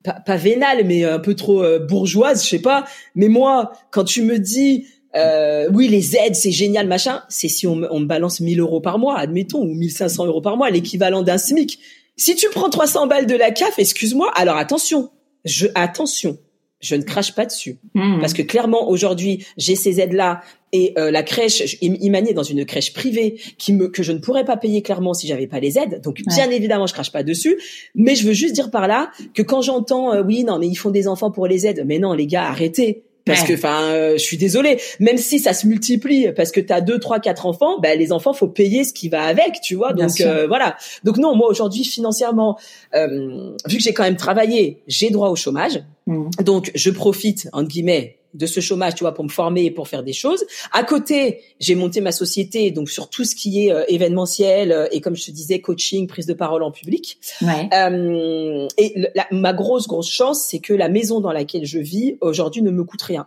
pas, pas vénale, mais un peu trop euh, bourgeoise, je sais pas. Mais moi, quand tu me dis euh, oui, les aides, c'est génial, machin, c'est si on, on me balance 1000 euros par mois, admettons, ou 1500 euros par mois, l'équivalent d'un SMIC. Si tu prends 300 balles de la CAF, excuse-moi, alors attention, je, attention, je ne crache pas dessus. Mmh. Parce que clairement, aujourd'hui, j'ai ces aides-là et euh, la crèche, il maniait dans une crèche privée qui me, que je ne pourrais pas payer clairement si j'avais pas les aides. Donc, bien évidemment, je crache pas dessus. Mais je veux juste dire par là que quand j'entends, euh, oui, non, mais ils font des enfants pour les aides. Mais non, les gars, arrêtez parce que enfin euh, je suis désolée même si ça se multiplie parce que tu as deux trois quatre enfants ben les enfants faut payer ce qui va avec tu vois. Donc euh, voilà. Donc non moi aujourd'hui financièrement euh, vu que j'ai quand même travaillé j'ai droit au chômage. Mmh. donc je profite entre guillemets de ce chômage, tu vois, pour me former et pour faire des choses. À côté, j'ai monté ma société, donc sur tout ce qui est événementiel et comme je te disais, coaching, prise de parole en public. Ouais. Euh, et ma grosse grosse chance, c'est que la maison dans laquelle je vis aujourd'hui ne me coûte rien.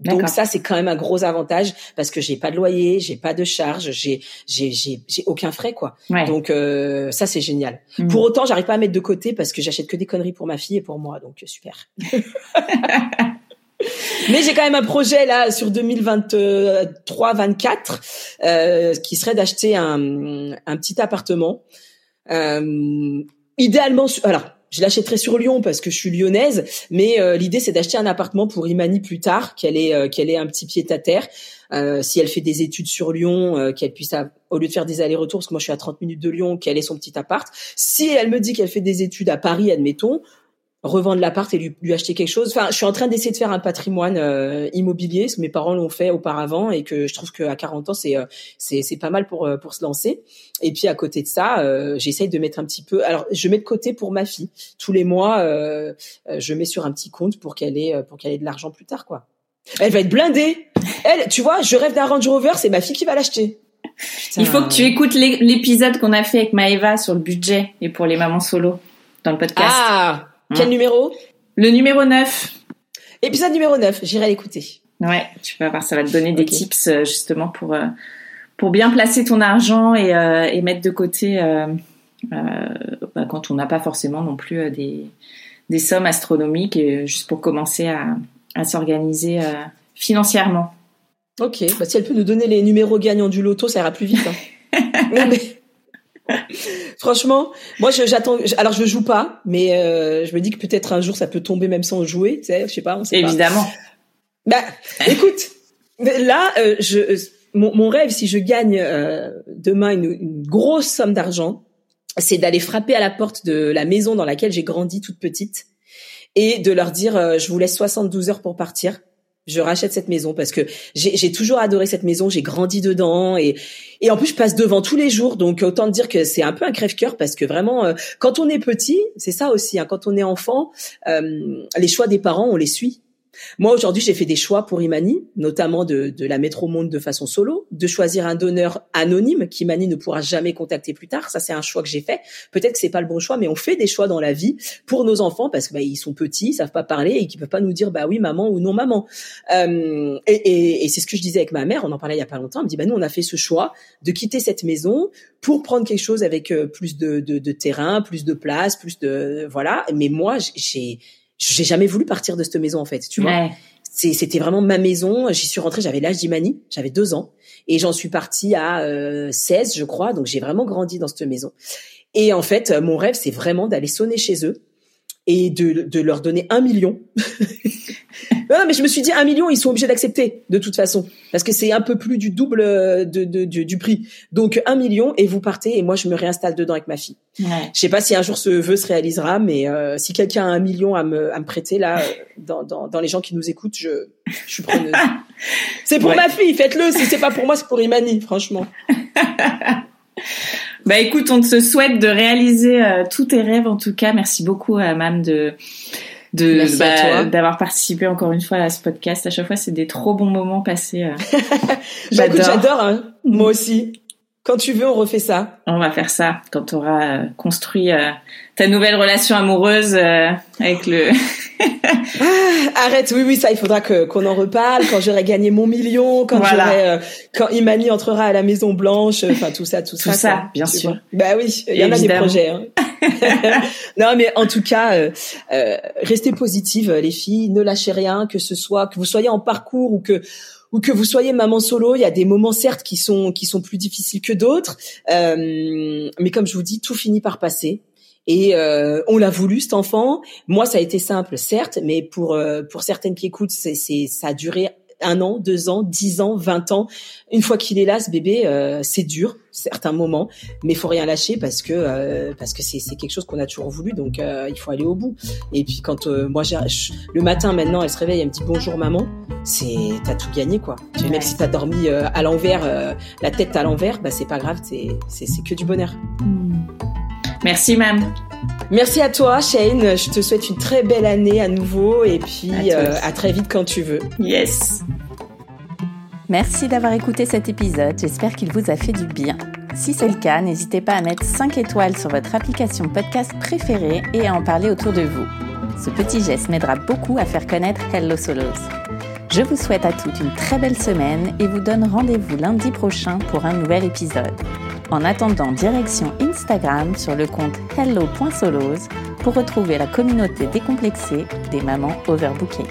Donc ça c'est quand même un gros avantage parce que j'ai pas de loyer, j'ai pas de charge, j'ai j'ai j'ai j'ai aucun frais quoi. Donc euh, ça c'est génial. Mm. Pour autant, j'arrive pas à mettre de côté parce que j'achète que des conneries pour ma fille et pour moi donc super. *laughs* Mais j'ai quand même un projet là sur 2023-24 euh, qui serait d'acheter un, un petit appartement. Euh, idéalement, alors je l'achèterai sur Lyon parce que je suis lyonnaise, mais euh, l'idée c'est d'acheter un appartement pour Imani plus tard, qu'elle ait euh, qu'elle ait un petit pied à terre. Euh, si elle fait des études sur Lyon, qu'elle puisse au lieu de faire des allers-retours, parce que moi je suis à 30 minutes de Lyon, qu'elle ait son petit appart. Si elle me dit qu'elle fait des études à Paris, admettons, revendre l'appart et lui, lui, acheter quelque chose. Enfin, je suis en train d'essayer de faire un patrimoine euh, immobilier, ce que mes parents l'ont fait auparavant et que je trouve qu'à 40 ans c'est euh, c'est c'est pas mal pour euh, pour se lancer. Et puis à côté de ça, euh, j'essaye de mettre un petit peu. Alors, je mets de côté pour ma fille. Tous les mois, je mets sur un petit compte pour qu'elle ait pour qu'elle ait de l'argent plus tard, quoi. Elle va être blindée. Elle, tu vois, je rêve d'un Range Rover, c'est ma fille qui va l'acheter. Il faut que tu écoutes l'épisode qu'on a fait avec Maëva sur le budget et pour les mamans solo dans le podcast. Ah quel numéro? Le numéro 9. Épisode numéro 9, j'irai l'écouter. Ouais, tu vas voir, ça va te donner des tips euh, justement pour, euh, pour bien placer ton argent et, euh, et mettre de côté bah, quand on n'a pas forcément non plus des, des sommes astronomiques, et juste pour commencer à, à s'organiser financièrement. Ok, bah, si elle peut nous donner les numéros gagnants du loto, ça ira plus vite. Hein. *laughs* *laughs* Franchement, moi j'attends. Alors je joue pas, mais euh, je me dis que peut-être un jour ça peut tomber même sans jouer. Tu sais, je sais pas. On sait Évidemment. Bah, écoute, là, euh, je, euh, mon, rêve, si je gagne demain une, grosse somme d'argent, c'est d'aller frapper à la porte de la maison dans laquelle j'ai grandi toute petite et de leur dire je vous laisse 72 heures pour partir je rachète cette maison parce que j'ai toujours adoré cette maison, j'ai grandi dedans et et en plus je passe devant tous les jours donc autant dire que c'est un peu un crève-cœur parce que vraiment euh, quand on est petit, c'est ça aussi hein, quand on est enfant, euh, les choix des parents on les suit Moi, aujourd'hui, j'ai fait des choix pour Imani, notamment de, de la mettre au monde de façon solo, de choisir un donneur anonyme qu'Imani ne pourra jamais contacter plus tard. Ça, c'est un choix que j'ai fait. Peut-être que c'est pas le bon choix, mais on fait des choix dans la vie pour nos enfants parce que bah, sont petits, ils savent pas parler et qu'ils peuvent pas nous dire bah oui maman ou non maman. Euh, et, et, et c'est ce que je disais avec ma mère. On en parlait il y a pas longtemps. Elle me dit bah nous on a fait ce choix de quitter cette maison pour prendre quelque chose avec euh, plus de, de, de terrain, plus de place, plus de voilà. Mais moi j'ai j'ai jamais voulu partir de cette maison en fait, tu vois. C'était vraiment ma maison. J'y suis rentrée, j'avais l'âge d'Imani, j'avais deux ans, et j'en suis partie à euh, 16, je crois. Donc j'ai vraiment grandi dans cette maison. Et en fait, mon rêve, c'est vraiment d'aller sonner chez eux et de, de leur donner un million. *laughs* non, mais je me suis dit un million, ils sont obligés d'accepter de toute façon parce que c'est un peu plus du double de, de, du prix. Donc un million et vous partez et moi je me réinstalle dedans avec ma fille. Ouais. Je sais pas si un jour ce vœu se réalisera, mais euh, si quelqu'un a un million à me, à me prêter là, euh, dans, dans, dans les gens qui nous écoutent, je, je suis preneuse. *laughs* c'est pour ouais. ma fille, faites-le. Si c'est pas pour moi, c'est pour Imani, franchement. *laughs* Bah écoute, on te souhaite de réaliser euh, tous tes rêves en tout cas. Merci beaucoup à Mam de de bah, d'avoir participé encore une fois à ce podcast. À chaque fois, c'est des trop bons moments passés. Euh. *laughs* j'adore. j'adore. Hein. Moi aussi. Quand tu veux, on refait ça. On va faire ça quand tu auras euh, construit euh, ta nouvelle relation amoureuse euh, avec le. *laughs* ah, arrête, oui, oui, ça, il faudra que qu'on en reparle quand j'aurai gagné mon million, quand voilà. j'aurai, euh, quand Imani entrera à la Maison Blanche, enfin tout ça, tout, tout ça. Ça, bien sûr. Vois. Bah oui, il y en a des projets. Hein. *laughs* non, mais en tout cas, restez positives, les filles, ne lâchez rien, que ce soit que vous soyez en parcours ou que ou que vous soyez maman solo, il y a des moments certes qui sont qui sont plus difficiles que d'autres, euh, mais comme je vous dis, tout finit par passer. Et euh, on l'a voulu cet enfant. Moi, ça a été simple, certes, mais pour euh, pour certaines qui écoutent, c'est c'est ça a duré un an, deux ans, dix ans, vingt ans. Une fois qu'il est là, ce bébé, euh, c'est dur, certains moments, mais il faut rien lâcher parce que euh, parce que c'est c'est quelque chose qu'on a toujours voulu, donc euh, il faut aller au bout. Et puis quand euh, moi, j'ai, le matin maintenant, elle se réveille, elle me dit bonjour maman. C'est t'as tout gagné quoi. Ouais. Même si t'as dormi euh, à l'envers, la tête à l'envers, bah c'est pas grave, c'est c'est c'est que du bonheur. Mmh. Merci, Mam. Merci à toi, Shane. Je te souhaite une très belle année à nouveau et puis à, euh, à très vite quand tu veux. Yes. Merci d'avoir écouté cet épisode. J'espère qu'il vous a fait du bien. Si c'est le cas, n'hésitez pas à mettre 5 étoiles sur votre application podcast préférée et à en parler autour de vous. Ce petit geste m'aidera beaucoup à faire connaître Hello Solos. Je vous souhaite à toutes une très belle semaine et vous donne rendez-vous lundi prochain pour un nouvel épisode. En attendant, direction Instagram sur le compte hello.solos pour retrouver la communauté décomplexée des mamans overbookées.